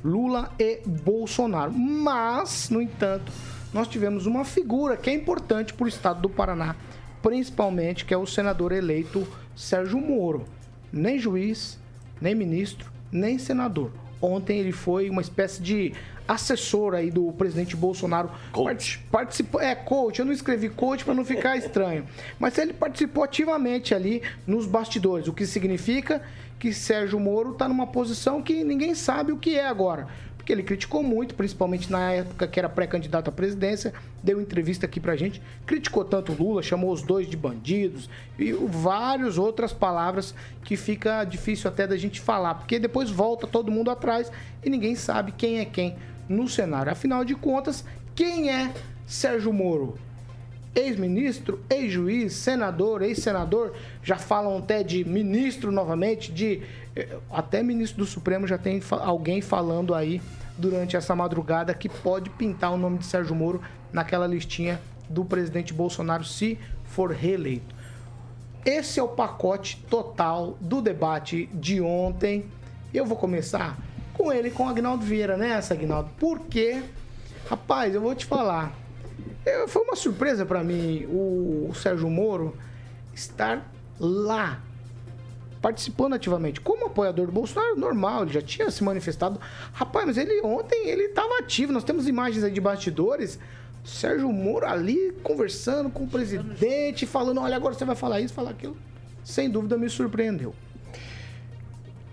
Lula e Bolsonaro. Mas, no entanto, nós tivemos uma figura que é importante para o estado do Paraná, principalmente, que é o senador eleito Sérgio Moro. Nem juiz, nem ministro, nem senador. Ontem ele foi uma espécie de assessor aí do presidente Bolsonaro. Coach. Participou, é, coach. Eu não escrevi coach para não ficar estranho. Mas ele participou ativamente ali nos bastidores, o que significa que Sérgio Moro está numa posição que ninguém sabe o que é agora porque ele criticou muito, principalmente na época que era pré-candidato à presidência, deu entrevista aqui pra gente, criticou tanto Lula, chamou os dois de bandidos e várias outras palavras que fica difícil até da gente falar, porque depois volta todo mundo atrás e ninguém sabe quem é quem no cenário. Afinal de contas, quem é Sérgio Moro? ex-ministro, ex-juiz, senador, ex-senador, já falam até de ministro novamente, de eh, até ministro do Supremo já tem alguém falando aí durante essa madrugada que pode pintar o nome de Sérgio Moro naquela listinha do presidente Bolsonaro se for reeleito. Esse é o pacote total do debate de ontem. Eu vou começar com ele, com o Agnaldo Vieira, né, Agnaldo? Porque, rapaz, eu vou te falar é, foi uma surpresa para mim o, o Sérgio Moro estar lá participando ativamente. Como apoiador do Bolsonaro, normal, ele já tinha se manifestado. Rapaz, mas ele ontem ele estava ativo. Nós temos imagens aí de bastidores. Sérgio Moro ali conversando com o presidente, falando: olha, agora você vai falar isso, falar aquilo. Sem dúvida me surpreendeu.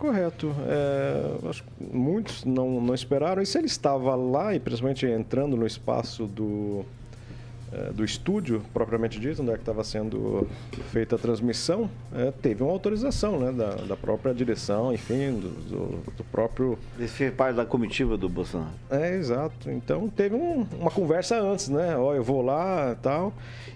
Correto. É, muitos não, não esperaram. E se ele estava lá, e principalmente entrando no espaço do, é, do estúdio, propriamente dito, onde é que estava sendo feita a transmissão, é, teve uma autorização né, da, da própria direção, enfim, do, do, do próprio... Fez parte da comitiva do Bolsonaro. É, exato. Então teve um, uma conversa antes, né? Ó, eu vou lá e tal.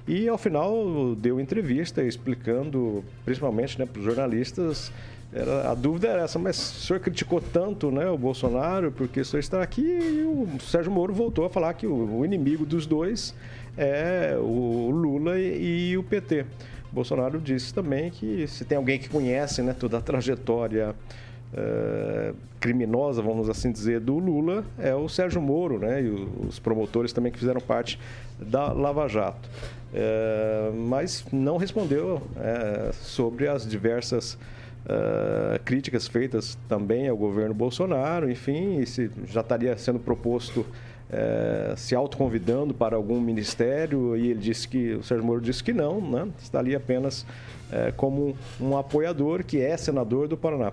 E ao final deu entrevista explicando, principalmente né, para os jornalistas, era, a dúvida era essa, mas o senhor criticou tanto né, o Bolsonaro porque o senhor está aqui e o Sérgio Moro voltou a falar que o, o inimigo dos dois é o Lula e, e o PT. Bolsonaro disse também que se tem alguém que conhece né, toda a trajetória uh, criminosa, vamos assim dizer, do Lula, é o Sérgio Moro, né? E os promotores também que fizeram parte da Lava Jato. Uh, mas não respondeu uh, sobre as diversas críticas feitas também ao governo Bolsonaro, enfim, se já estaria sendo proposto é, se autoconvidando para algum ministério e ele disse que o Sérgio Moro disse que não, né? está ali apenas é, como um apoiador que é senador do Paraná.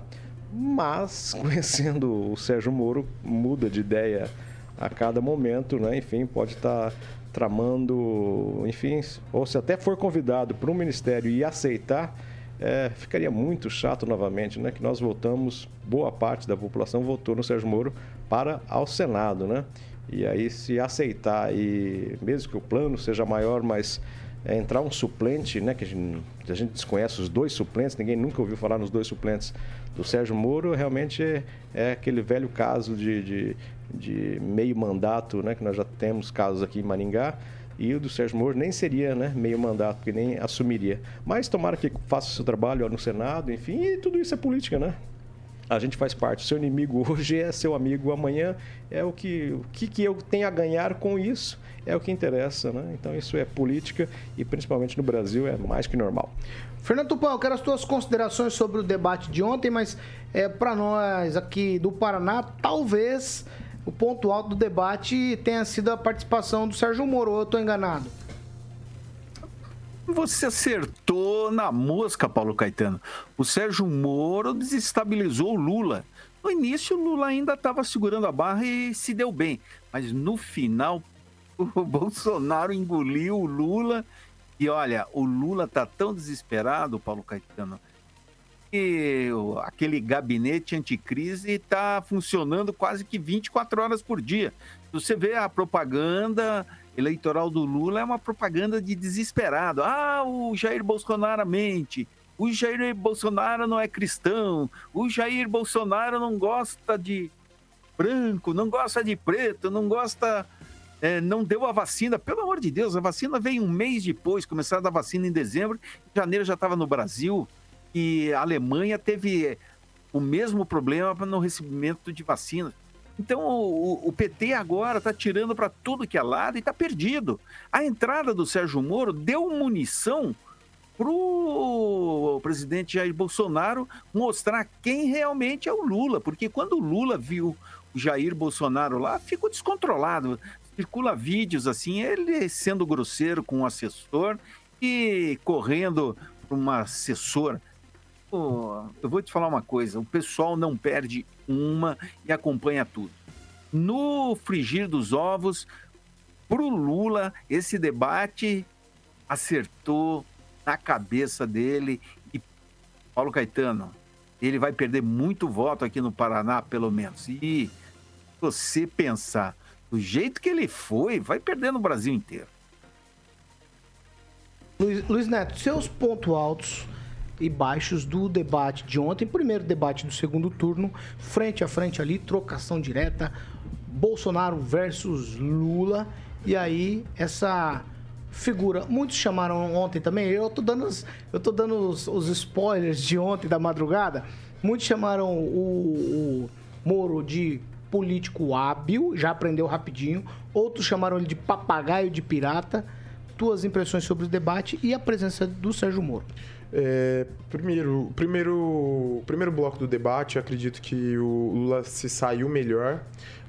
Mas conhecendo o Sérgio Moro muda de ideia a cada momento, né? Enfim, pode estar tramando, enfim, ou se até for convidado para um ministério e aceitar, é, ficaria muito chato novamente, né? Que nós votamos, boa parte da população votou no Sérgio Moro para ao Senado, né? E aí, se aceitar, e mesmo que o plano seja maior, mas é, entrar um suplente, né, que a gente, a gente, desconhece os dois suplentes, ninguém nunca ouviu falar nos dois suplentes do Sérgio Moro, realmente é, é aquele velho caso de, de, de, meio mandato, né, que nós já temos casos aqui em Maringá, e o do Sérgio Moro nem seria né, meio mandato, porque nem assumiria. Mas tomara que faça o seu trabalho ó, no Senado, enfim, e tudo isso é política, né? a gente faz parte. Seu inimigo hoje é seu amigo amanhã. É o que, o que, que eu tenho a ganhar com isso é o que interessa, né? Então isso é política e principalmente no Brasil é mais que normal. Fernando Tupã, eu quero as tuas considerações sobre o debate de ontem, mas é, para nós aqui do Paraná, talvez o ponto alto do debate tenha sido a participação do Sérgio Moro, ou eu estou enganado? Você acertou na mosca, Paulo Caetano. O Sérgio Moro desestabilizou o Lula. No início, o Lula ainda estava segurando a barra e se deu bem. Mas no final, o Bolsonaro engoliu o Lula. E olha, o Lula tá tão desesperado, Paulo Caetano, que aquele gabinete anticrise está funcionando quase que 24 horas por dia. Você vê a propaganda eleitoral do Lula é uma propaganda de desesperado. Ah, o Jair Bolsonaro mente. O Jair Bolsonaro não é cristão. O Jair Bolsonaro não gosta de branco, não gosta de preto, não gosta. É, não deu a vacina. Pelo amor de Deus, a vacina veio um mês depois, começaram a dar vacina em dezembro. Em janeiro já estava no Brasil. E a Alemanha teve o mesmo problema no recebimento de vacinas. Então o, o PT agora está tirando para tudo que é lado e está perdido. A entrada do Sérgio Moro deu munição para o presidente Jair Bolsonaro mostrar quem realmente é o Lula, porque quando o Lula viu o Jair Bolsonaro lá, ficou descontrolado. Circula vídeos assim, ele sendo grosseiro com o assessor e correndo para uma assessora eu vou te falar uma coisa: o pessoal não perde uma e acompanha tudo. No frigir dos ovos, pro Lula, esse debate acertou na cabeça dele e Paulo Caetano, ele vai perder muito voto aqui no Paraná, pelo menos. E você pensar do jeito que ele foi, vai perder no Brasil inteiro. Luiz, Luiz Neto, seus pontos altos e baixos do debate de ontem, primeiro debate do segundo turno, frente a frente ali, trocação direta, Bolsonaro versus Lula, e aí essa figura, muitos chamaram ontem também, eu tô dando os, eu tô dando os, os spoilers de ontem da madrugada, muitos chamaram o, o Moro de político hábil, já aprendeu rapidinho, outros chamaram ele de papagaio de pirata, tuas impressões sobre o debate e a presença do Sérgio Moro. É, primeiro, primeiro, primeiro bloco do debate, eu acredito que o Lula se saiu melhor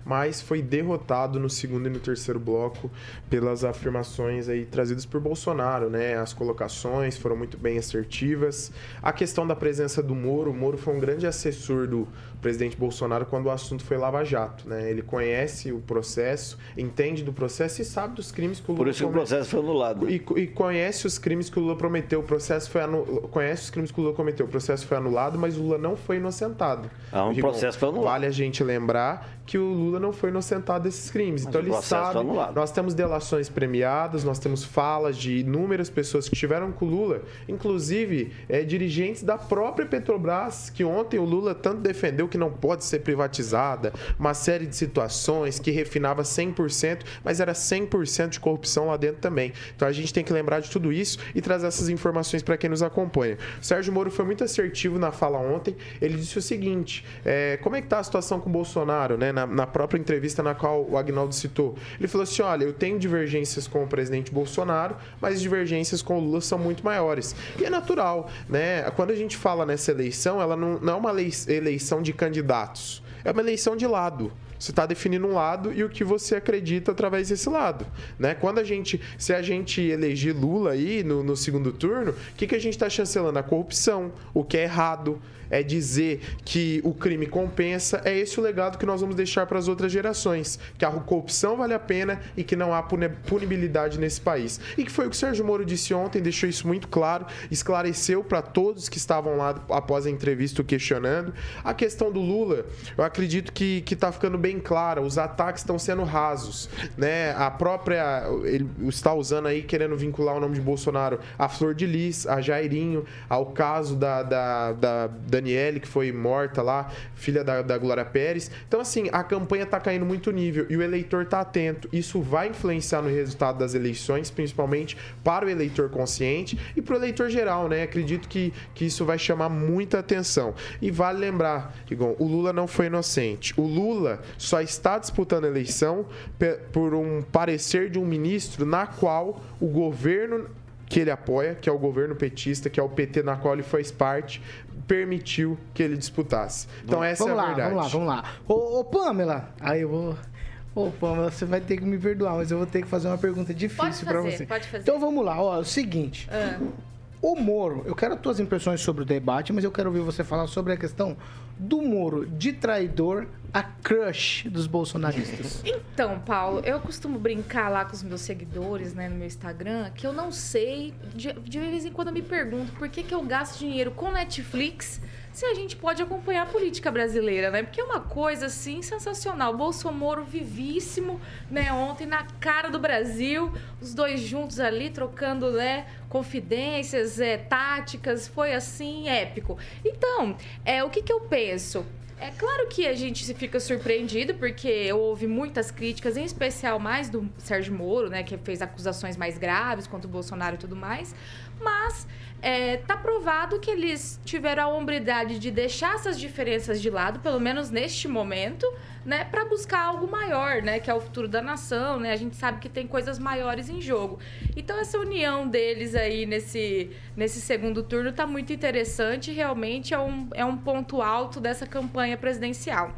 mas foi derrotado no segundo e no terceiro bloco pelas afirmações aí trazidas por Bolsonaro, né? As colocações foram muito bem assertivas. A questão da presença do Moro, o Moro foi um grande assessor do presidente Bolsonaro quando o assunto foi Lava Jato, né? Ele conhece o processo, entende do processo e sabe dos crimes que o Lula Por isso que o processo foi anulado. E, e, conhece os crimes que o Lula prometeu, o processo foi anu... conhece os crimes que o Lula cometeu, o processo foi anulado, mas o Lula não foi inocentado. Ah, um Rigon, processo foi anulado. Vale a gente lembrar que o Lula não foi inocentado desses crimes. Mas então ele sabe. Nós temos delações premiadas, nós temos falas de inúmeras pessoas que estiveram com o Lula, inclusive é, dirigentes da própria Petrobras, que ontem o Lula tanto defendeu que não pode ser privatizada, uma série de situações que refinava 100%, mas era 100% de corrupção lá dentro também. Então a gente tem que lembrar de tudo isso e trazer essas informações para quem nos acompanha. O Sérgio Moro foi muito assertivo na fala ontem. Ele disse o seguinte: é, como é que está a situação com o Bolsonaro, né? na, na própria entrevista na qual o Agnaldo citou. Ele falou assim: olha, eu tenho divergências com o presidente Bolsonaro, mas divergências com o Lula são muito maiores. E é natural, né? Quando a gente fala nessa eleição, ela não, não é uma eleição de candidatos, é uma eleição de lado. Você está definindo um lado e o que você acredita através desse lado, né? Quando a gente, se a gente eleger Lula aí no, no segundo turno, o que, que a gente está chancelando? A corrupção, o que é errado, é dizer que o crime compensa, é esse o legado que nós vamos deixar para as outras gerações, que a corrupção vale a pena e que não há punibilidade nesse país. E que foi o que o Sérgio Moro disse ontem, deixou isso muito claro, esclareceu para todos que estavam lá após a entrevista questionando. A questão do Lula, eu acredito que está ficando bem bem clara, os ataques estão sendo rasos, né? A própria ele está usando aí querendo vincular o nome de Bolsonaro a Flor de Lis, a Jairinho, ao caso da, da, da Daniele que foi morta lá, filha da, da Glória Pérez. Então assim, a campanha tá caindo muito nível e o eleitor tá atento. Isso vai influenciar no resultado das eleições, principalmente para o eleitor consciente e para o eleitor geral, né? Acredito que, que isso vai chamar muita atenção. E vale lembrar, Rigon, o Lula não foi inocente. O Lula só está disputando a eleição por um parecer de um ministro na qual o governo que ele apoia, que é o governo petista, que é o PT na qual ele faz parte, permitiu que ele disputasse. Então essa vamos é a lá, verdade. vamos lá, vamos lá. Ô, ô, Pamela, aí eu vou. Ô, Pamela, você vai ter que me perdoar, mas eu vou ter que fazer uma pergunta difícil pra fazer, você. pode fazer. Então vamos lá, ó, é o seguinte. Ah. O Moro, eu quero as tuas impressões sobre o debate, mas eu quero ouvir você falar sobre a questão do Moro de traidor a crush dos bolsonaristas. Então, Paulo, eu costumo brincar lá com os meus seguidores, né, no meu Instagram, que eu não sei, de, de vez em quando eu me pergunto por que, que eu gasto dinheiro com Netflix se a gente pode acompanhar a política brasileira, né? Porque é uma coisa, assim, sensacional. Bolsonaro vivíssimo, né, ontem na cara do Brasil, os dois juntos ali, trocando, né, confidências, é, táticas, foi, assim, épico. Então, é, o que que eu penso? É claro que a gente fica surpreendido, porque houve muitas críticas, em especial mais do Sérgio Moro, né, que fez acusações mais graves contra o Bolsonaro e tudo mais. Mas é, tá provado que eles tiveram a hombridade de deixar essas diferenças de lado, pelo menos neste momento, né, para buscar algo maior, né, que é o futuro da nação, né? A gente sabe que tem coisas maiores em jogo. Então essa união deles aí nesse, nesse segundo turno tá muito interessante, realmente é um, é um ponto alto dessa campanha presidencial.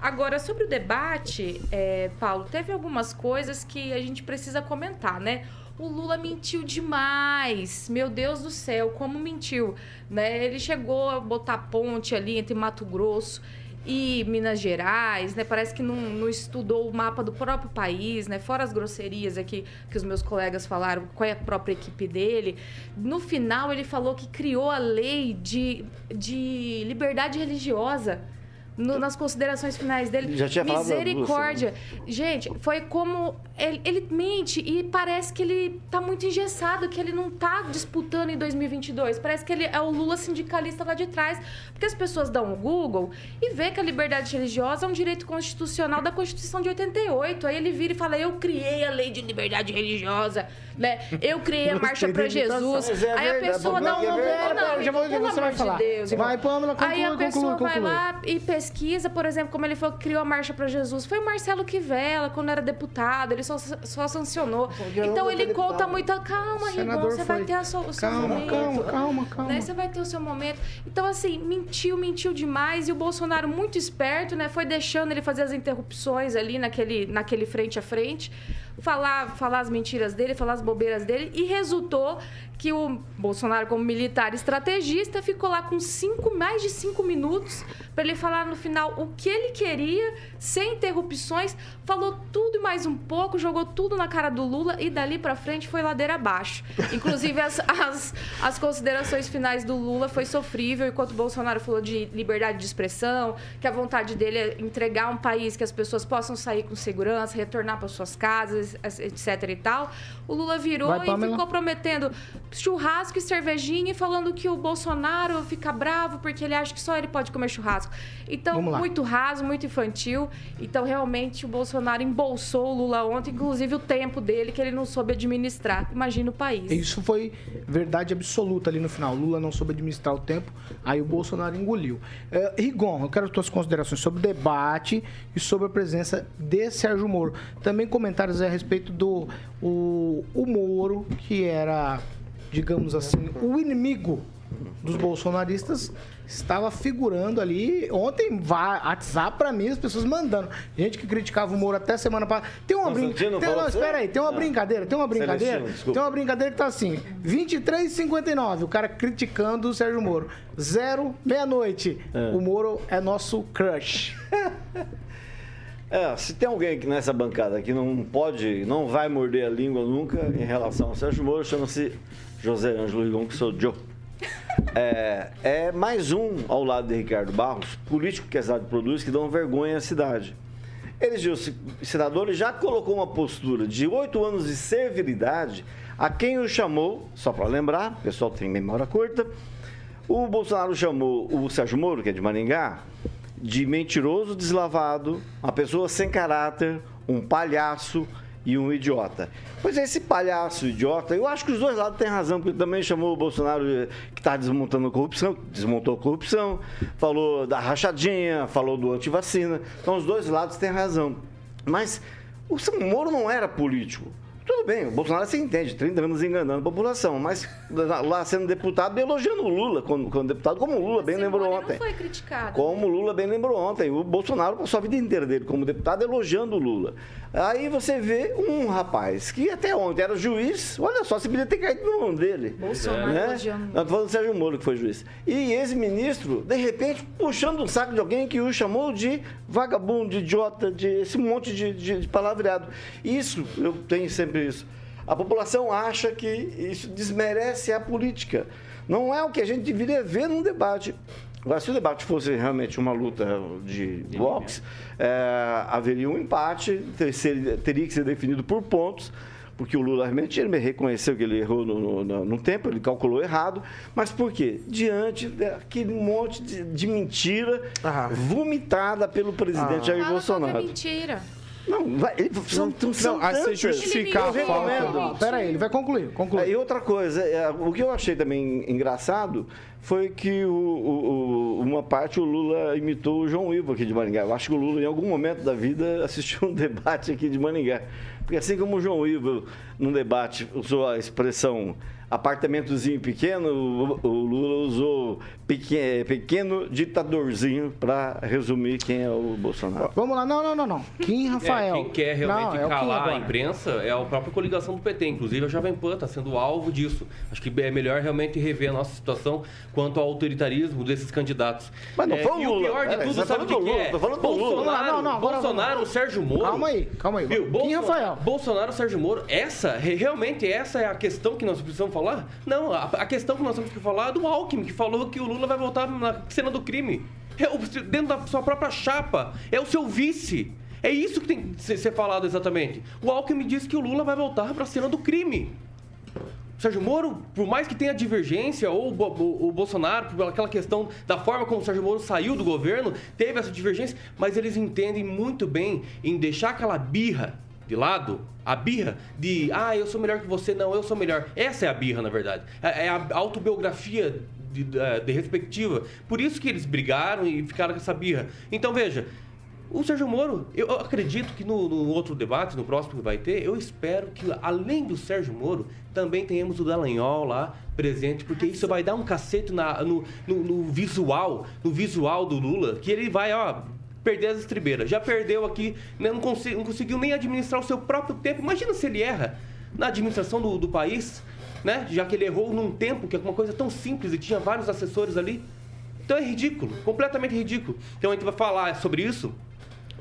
Agora, sobre o debate, é, Paulo, teve algumas coisas que a gente precisa comentar, né? O Lula mentiu demais. Meu Deus do céu, como mentiu, né? Ele chegou a botar ponte ali entre Mato Grosso e Minas Gerais, né? Parece que não, não estudou o mapa do próprio país, né? Fora as grosserias aqui que os meus colegas falaram, qual é a própria equipe dele. No final, ele falou que criou a lei de, de liberdade religiosa. no- nas considerações finais dele. Já tinha falado Misericórdia. Gente, foi como. Ele, ele mente e parece que ele tá muito engessado, que ele não tá disputando em 2022. Parece que ele é o Lula sindicalista lá de trás. Porque as pessoas dão o Google e vê que a liberdade religiosa é um direito constitucional da Constituição de 88. Aí ele vira e fala: Eu criei a lei de liberdade religiosa, né? Eu criei a marcha pra imitação. Jesus. É Aí a pessoa não, dá um é verdade. Não, Pera, já vou- você vai de falar. Deus, Vai. Pamela, conclui, Aí a conclui, pessoa vai conclui. lá e pesquisa, por exemplo, como ele falou que criou a Marcha para Jesus. Foi o Marcelo Quivela, quando era deputado, ele só, só sancionou. Então ele conta muita. Calma, Rigon, você vai foi. ter a sua, o seu Calma, momento. calma, calma, calma. Né? Você vai ter o seu momento. Então, assim, mentiu, mentiu demais. E o Bolsonaro, muito esperto, né? Foi deixando ele fazer as interrupções ali naquele, naquele frente a frente. Falar, falar as mentiras dele, falar as bobeiras dele. E resultou que o Bolsonaro, como militar estrategista, ficou lá com cinco, mais de cinco minutos para ele falar no final o que ele queria, sem interrupções. Falou tudo e mais um pouco, jogou tudo na cara do Lula e dali para frente foi ladeira abaixo. Inclusive, as, as, as considerações finais do Lula foi sofrível, enquanto o Bolsonaro falou de liberdade de expressão, que a vontade dele é entregar um país que as pessoas possam sair com segurança, retornar para suas casas, etc e tal. O Lula virou Vai, e ficou prometendo churrasco e cervejinha e falando que o Bolsonaro fica bravo porque ele acha que só ele pode comer churrasco. Então, muito raso, muito infantil. Então, realmente, o Bolsonaro embolsou o Lula ontem, inclusive o tempo dele, que ele não soube administrar. Imagina o país. Isso foi verdade absoluta ali no final. Lula não soube administrar o tempo, aí o Bolsonaro engoliu. É, Rigon, eu quero as tuas considerações sobre o debate e sobre a presença de Sérgio Moro. Também comentários a respeito do o, o Moro, que era, digamos assim, o inimigo dos bolsonaristas estava figurando ali ontem WhatsApp pra mim as pessoas mandando gente que criticava o Moro até semana passada tem uma brincadeira não, assim? espera aí tem uma Não. brincadeira tem uma brincadeira Celestino, tem uma brincadeira que tá assim 23,59 o cara criticando o Sérgio Moro zero meia-noite É. o Moro é nosso crush É, se tem alguém aqui nessa bancada que não pode, não vai morder a língua nunca em relação ao Sérgio Moro, chama-se José Ângelo Rigon, que sou Joe. É, é mais um ao lado de Ricardo Barros, político que a cidade produz, que dão vergonha à cidade. elegeu-se senador e já colocou uma postura de oito anos de servilidade a quem o chamou, só para lembrar, o pessoal tem memória curta, o Bolsonaro chamou o Sérgio Moro, que é de Maringá, de mentiroso deslavado, uma pessoa sem caráter, um palhaço e um idiota. Pois é, esse palhaço idiota, eu acho que os dois lados têm razão, porque também chamou o Bolsonaro que está desmontando a corrupção, desmontou a corrupção, falou da rachadinha, falou do antivacina. Então os dois lados têm razão. Mas o Moro não era político. Tudo bem, o Bolsonaro se entende, 30 anos enganando a população, mas lá sendo deputado, elogiando o Lula quando, quando deputado, como o Lula bem lembrou ontem. Foi criticado. Como o Lula bem lembrou ontem. O Bolsonaro passou a vida inteira dele como deputado elogiando o Lula. Aí você vê um rapaz que até ontem era juiz, olha só, se podia ter caído no nome dele. Bolsonaro né? tô falando do Sérgio Moro, que foi juiz. E ex-ministro, de repente, puxando um saco de alguém que o chamou de vagabundo, de idiota, de esse monte de, de, de palavreado. Isso, eu tenho sempre isso. A população acha que isso desmerece a política. Não é o que a gente deveria ver num debate. Agora, se o debate fosse realmente uma luta de boxe, é, haveria um empate, ter- ser- teria que ser definido por pontos, porque o Lula realmente ele reconheceu que ele errou no, no- no tempo, ele calculou errado, mas por quê? Diante daquele monte de, de mentira vomitada pelo presidente Jair Fala Bolsonaro. mentira. Não, vai, ele- são, são, são a se tantas. justificar a falta- recomendo. Não, pera aí, ele vai concluir. concluir. E outra coisa, é, o que eu achei também engraçado foi que o- o- o- uma parte o Lula imitou o João Ivo aqui de Maringá. Eu acho que o Lula, em algum momento da vida, assistiu um debate aqui de Maringá. Porque assim como o João Ivo, num debate, usou a expressão apartamentozinho pequeno, o, o Lula usou pequeno, pequeno ditadorzinho para resumir quem é o Bolsonaro. Vamos lá, não, não, não, não. Kim Rafael. É, quem quer realmente Não, é o calar a imprensa é a própria coligação do PT. Inclusive, a Jovem Pan está sendo alvo disso. Acho que é melhor realmente rever a nossa situação quanto ao autoritarismo desses candidatos. Mas não É, foi o e Lula. o pior de Pera, tudo, tá sabe o que, que é? tô falando do Lula. Bolsonaro, Não, não, agora Bolsonaro, vamos. Sérgio Moro. Calma aí, calma aí. Viu? Kim Bolson- Rafael. Bolsonaro, Sérgio Moro, essa, re- realmente essa é a questão que nós precisamos falar? Não, a, a questão que nós temos que falar é do Alckmin, que falou que o Lula vai voltar na cena do crime. É o- dentro da sua própria chapa. É o seu vice. É isso que tem que ser falado exatamente. O Alckmin disse que o Lula vai voltar para a cena do crime. Sérgio Moro, por mais que tenha divergência, ou o Bolsonaro, por aquela questão da forma como o Sérgio Moro saiu do governo, teve essa divergência, mas eles entendem muito bem em deixar aquela birra de lado, a birra de, ah, eu sou melhor que você, não, eu sou melhor. Essa é a birra, na verdade. É é a autobiografia de, de- de respectiva. Por isso que eles brigaram e ficaram com essa birra. Então, veja, o Sérgio Moro, eu acredito que no, no outro debate, no próximo que vai ter, eu espero que, além do Sérgio Moro, também tenhamos o Dallagnol lá presente, porque isso vai dar um cacete na- no, no- no visual, no visual do Lula, que ele vai, ó, perder as estribeiras. Já perdeu aqui, né, não, consi- não conseguiu nem administrar o seu próprio tempo. Imagina se ele erra na administração do, do país, né? Já que ele errou num tempo que é uma coisa tão simples e tinha vários assessores ali. Então é ridículo, completamente ridículo. Então a gente vai falar sobre isso.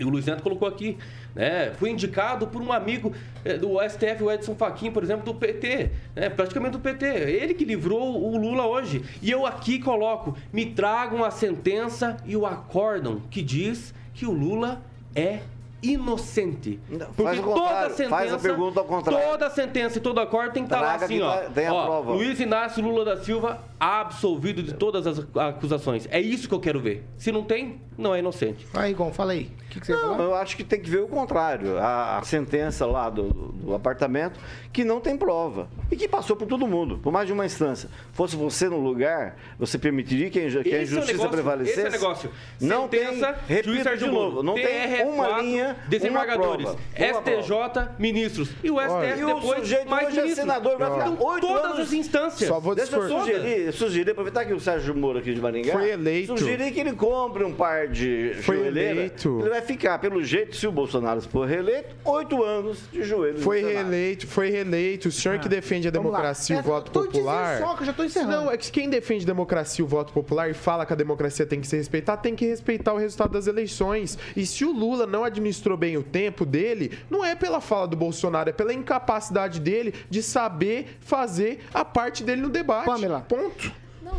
E o Luiz Neto colocou aqui, né? Fui indicado por um amigo eh, do STF, o Edson Fachin, por exemplo, do PT, né? praticamente do PT. Ele que livrou o Lula hoje. E eu aqui coloco: me tragam a sentença e o acórdão que diz que o Lula é inocente. Porque faz o toda contrário, sentença, faz a pergunta ao contrário. toda sentença e todo acordo tem que estar lá Traga assim, que ó. tá- tem a ó, prova. Luiz Inácio Lula da Silva absolvido de todas as acusações. É isso que eu quero ver. Se não tem, não é inocente. Vai, Igor, fala aí. O que, que você Não, falou? eu acho que tem que ver o contrário. A, a sentença lá do, do apartamento que não tem prova e que passou por todo mundo, por mais de uma instância. Fosse você no lugar, você permitiria que a, que a é o injustiça negócio- prevalecesse? Esse é o negócio. Não Sentença, tem, repito juiz de Moro, novo, não tem uma TRF4, linha, desembargadores, uma prova, STJ, ministros. E o STF Olha, e o depois sujeito mais hoje é senador, vai ficar Então, oito todas anos- as instâncias. Só vou Deixa eu sugerir, sugerir, aproveitar que o Sérgio Moro aqui de Maringá Foi eleito. sugerir que ele compre um par de Foi eleito. Ele vai ficar, pelo jeito, se o Bolsonaro for reeleito, oito anos de joelho. no Foi reeleito, foi reeleito. O senhor que defende a democracia e o É, voto popular. só que eu já tô encerrando. Não, é que quem defende democracia e o voto popular e fala que a democracia tem que ser respeitada, tem que respeitar o resultado das eleições. E se o Lula não administrou bem o tempo dele, não é pela fala do Bolsonaro, é pela incapacidade dele de saber fazer a parte dele no debate. Pamela. Ponto.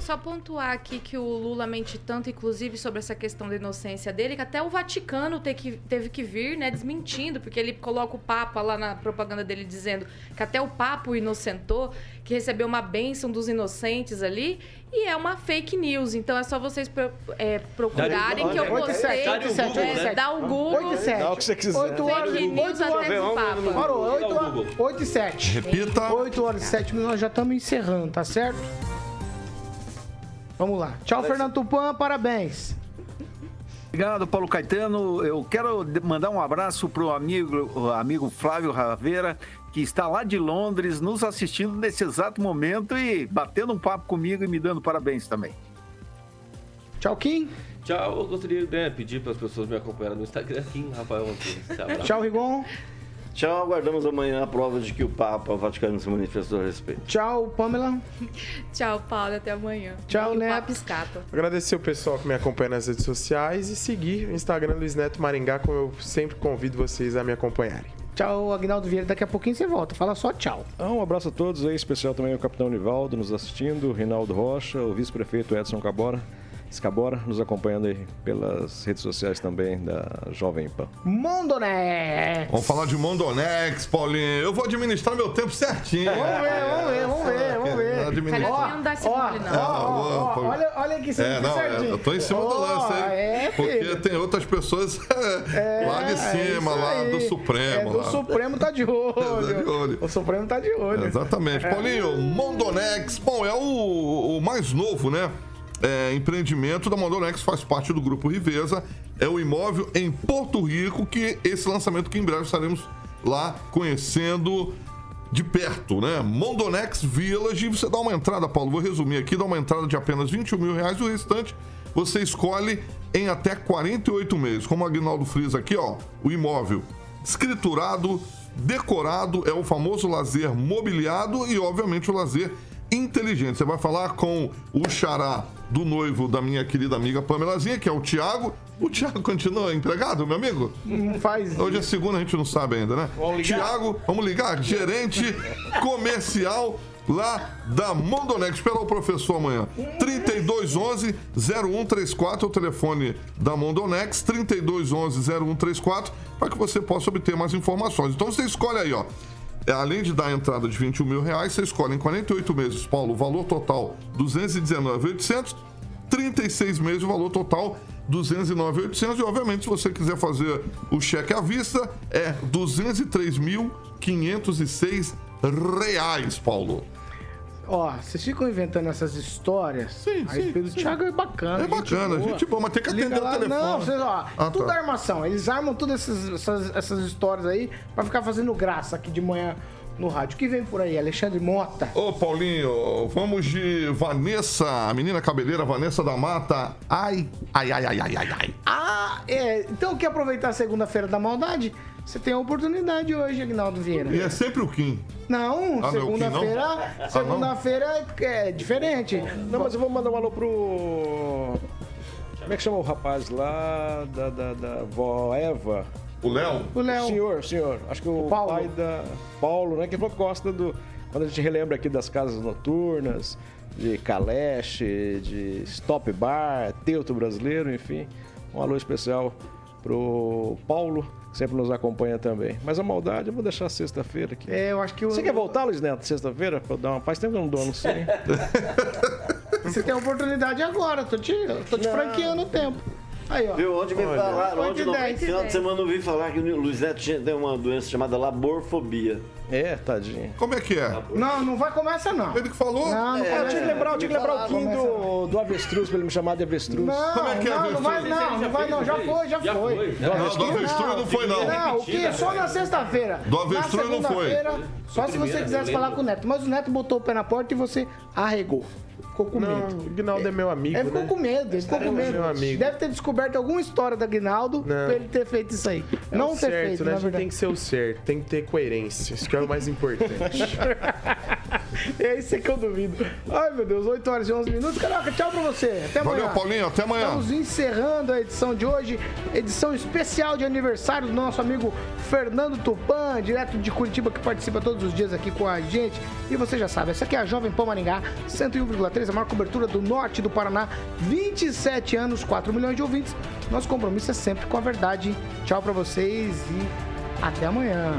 Só pontuar aqui que o Lula mente tanto, inclusive, sobre essa questão da inocência dele, que até o Vaticano teve que, teve que vir, né, desmentindo, porque ele coloca o Papa lá na propaganda dele dizendo que até o Papa o inocentou, que recebeu uma bênção dos inocentes ali, e é uma fake news. Então é só vocês pro- é, procurarem que eu postei. sete, oito e sete, oito e é, sete. Dá o Google. Oito e sete. Dá o que você quiser. Oito horas, Fake news até horas. do Papa. Parou, Dá o oito, Google. horas- oito e sete. Repita. 8 horas e 7 minutos, nós já estamos encerrando, tá certo? Vamos lá. Tchau, Fernando Tupan, parabéns. Obrigado, Paulo Caetano. Eu quero mandar um abraço para o amigo, o amigo Flávio Raveira, que está lá de Londres, nos assistindo nesse exato momento e batendo um papo comigo e me dando parabéns também. Tchau, Kim. Tchau, eu gostaria de pedir para as pessoas me acompanharem no Instagram aqui, Rafael Antunes. Tchau, Rigon. Tchau, aguardamos amanhã a prova de que o Papa Vaticano se manifestou a respeito. Tchau, Pamela. Tchau, Paulo. Até amanhã. Tchau, Neto. Papo escapa. Agradecer o pessoal que me acompanha nas redes sociais e seguir o Instagram Luiz Neto Maringá, como eu sempre convido vocês a me acompanharem. Tchau, Agnaldo Vieira. Daqui a pouquinho você volta. Fala só tchau. Ah, Um abraço a todos aí, especial também ao Capitão Nivaldo nos assistindo, Rinaldo Rocha, o Vice-Prefeito Edson Cabora, Escabora nos acompanhando aí pelas redes sociais também da Jovem Pan. Mondoné. Vamos falar de Mondonex, Paulinho. Eu vou administrar meu tempo certinho. Vamos ver, vamos ver, vamos ver, vamos ver. Dá esse Ó, ó, olha, olha aqui, você É, não, é, certinho. eu tô em cima do Ó, lance, hein? É, Porque tem outras pessoas É, lá de é cima, lá aí. do Supremo. É, do lá. Supremo tá de olho. Tá de olho. O Supremo tá de olho. Exatamente. Paulinho, Mondonex, bom, é o, o mais novo, né? É, empreendimento da Mondonex, faz parte do Grupo Riveza. É o imóvel em Porto Rico, que esse lançamento que em breve estaremos lá conhecendo de perto, né? Mondonex Village. Você dá uma entrada, Paulo, vou resumir aqui, dá uma entrada de apenas 21 mil reais. O restante você escolhe em até 48 meses. Como o Aguinaldo frisa aqui, ó, o imóvel escriturado, decorado, é o famoso lazer mobiliado e, obviamente, o lazer inteligente. Você vai falar com o xará do noivo da minha querida amiga Pamelazinha, que é o Tiago. O Tiago continua empregado, meu amigo? Não faz. Hoje é segunda, a gente não sabe ainda, né? Tiago, vamos ligar? Gerente comercial lá da Mondonex. Esperar o professor amanhã. 3211 0134 é o telefone da Mondonex. 3211 0134 para que você possa obter mais informações. Então você escolhe aí, ó. É, Além de dar a entrada de 21 mil reais, você escolhe em 48 meses, Paulo, o valor total 219,800, 36 meses, o valor total 209,800 e, obviamente, se você quiser fazer o cheque à vista, é 203.506 reais, Paulo. Ó, vocês ficam inventando essas histórias. Sim, sim, Pedro sim. Thiago é bacana. É bacana, gente boa, mas tem que atender o lá, telefone. Não, vocês, ó, Ah, tudo tá. armação. Eles armam todas essas, essas, essas histórias aí pra ficar fazendo graça aqui de manhã no rádio. O que vem por aí? Alexandre Mota. Ô, Paulinho, vamos de Vanessa, a menina cabeleira Vanessa da Mata. Ai, ai, ai, ai, ai, ai, ai. Ah, é. Então quer aproveitar a segunda-feira da maldade? Você tem a oportunidade hoje, Agnaldo Vieira. E é sempre o Kim. Não, Ah, não? segunda-feira. Ah, Segunda-feira é diferente. Não, mas eu vou mandar um alô pro. Como é que chama o rapaz lá da, da, da vó Eva? O Léo? O Léo. Senhor, senhor. Acho que o, Paulo. pai da. Paulo, né? Que falou que gosta do. Quando a gente relembra aqui das casas noturnas, de Caleche, de Stop Bar, Teuto Brasileiro, enfim. Um alô especial pro Paulo, que sempre nos acompanha também. Mas a maldade eu vou deixar sexta-feira aqui. É, eu acho que o- Você quer voltar, Luiz Neto, sexta-feira? Pra eu dar uma. Faz tempo que eu não dou, não sei. Você tem a oportunidade agora. Tô te, tô te franqueando o tempo. Aí, ó. Viu? Ontem me Olha. falaram, e no dez. final de semana eu ouvi falar que o Luiz Neto tinha, tem uma doença chamada laborfobia. É, tadinho. Como é que é? Não, não vai começar, não. Ele que falou? Não, não É, eu tinha que lembrar, eu tinha que lembrar o Não Kim do, do avestruz, pra ele me chamar de avestruz. Não, Como é que é, não, não avestruz? vai não, não vai não, já foi, já Já foi. foi. Do Não, do avestruz? avestruz não foi, não. Não, o que? Só na sexta-feira. Do avestruz na não foi. Só se você quisesse falar com o Neto. Mas o Neto botou o pé na porta e você arregou. Ficou com Não, medo. o Guinaldo é meu amigo, Ele ficou né? com medo, ele ficou com medo. meu amigo. Deve ter descoberto alguma história da Guinaldo Não. pra ele ter feito isso aí. É não o ter certo, feito, né? na A gente verdade. tem que ser o certo, tem que ter coerência. Isso que é o mais importante. É isso que eu duvido. Ai, meu Deus, 8 horas e 11 minutos. Caraca, tchau pra você. Até amanhã. Valeu, Paulinho. Até amanhã. Estamos encerrando a edição de hoje. Edição especial de aniversário do nosso amigo Fernando Tupan, direto de Curitiba, que participa todos os dias aqui com a gente. E você já sabe, essa aqui é a Jovem Pan Maringá, 101,3, a maior cobertura do norte do Paraná. 27 anos, 4 milhões de ouvintes. Nosso compromisso é sempre com a verdade. Tchau pra vocês e até amanhã.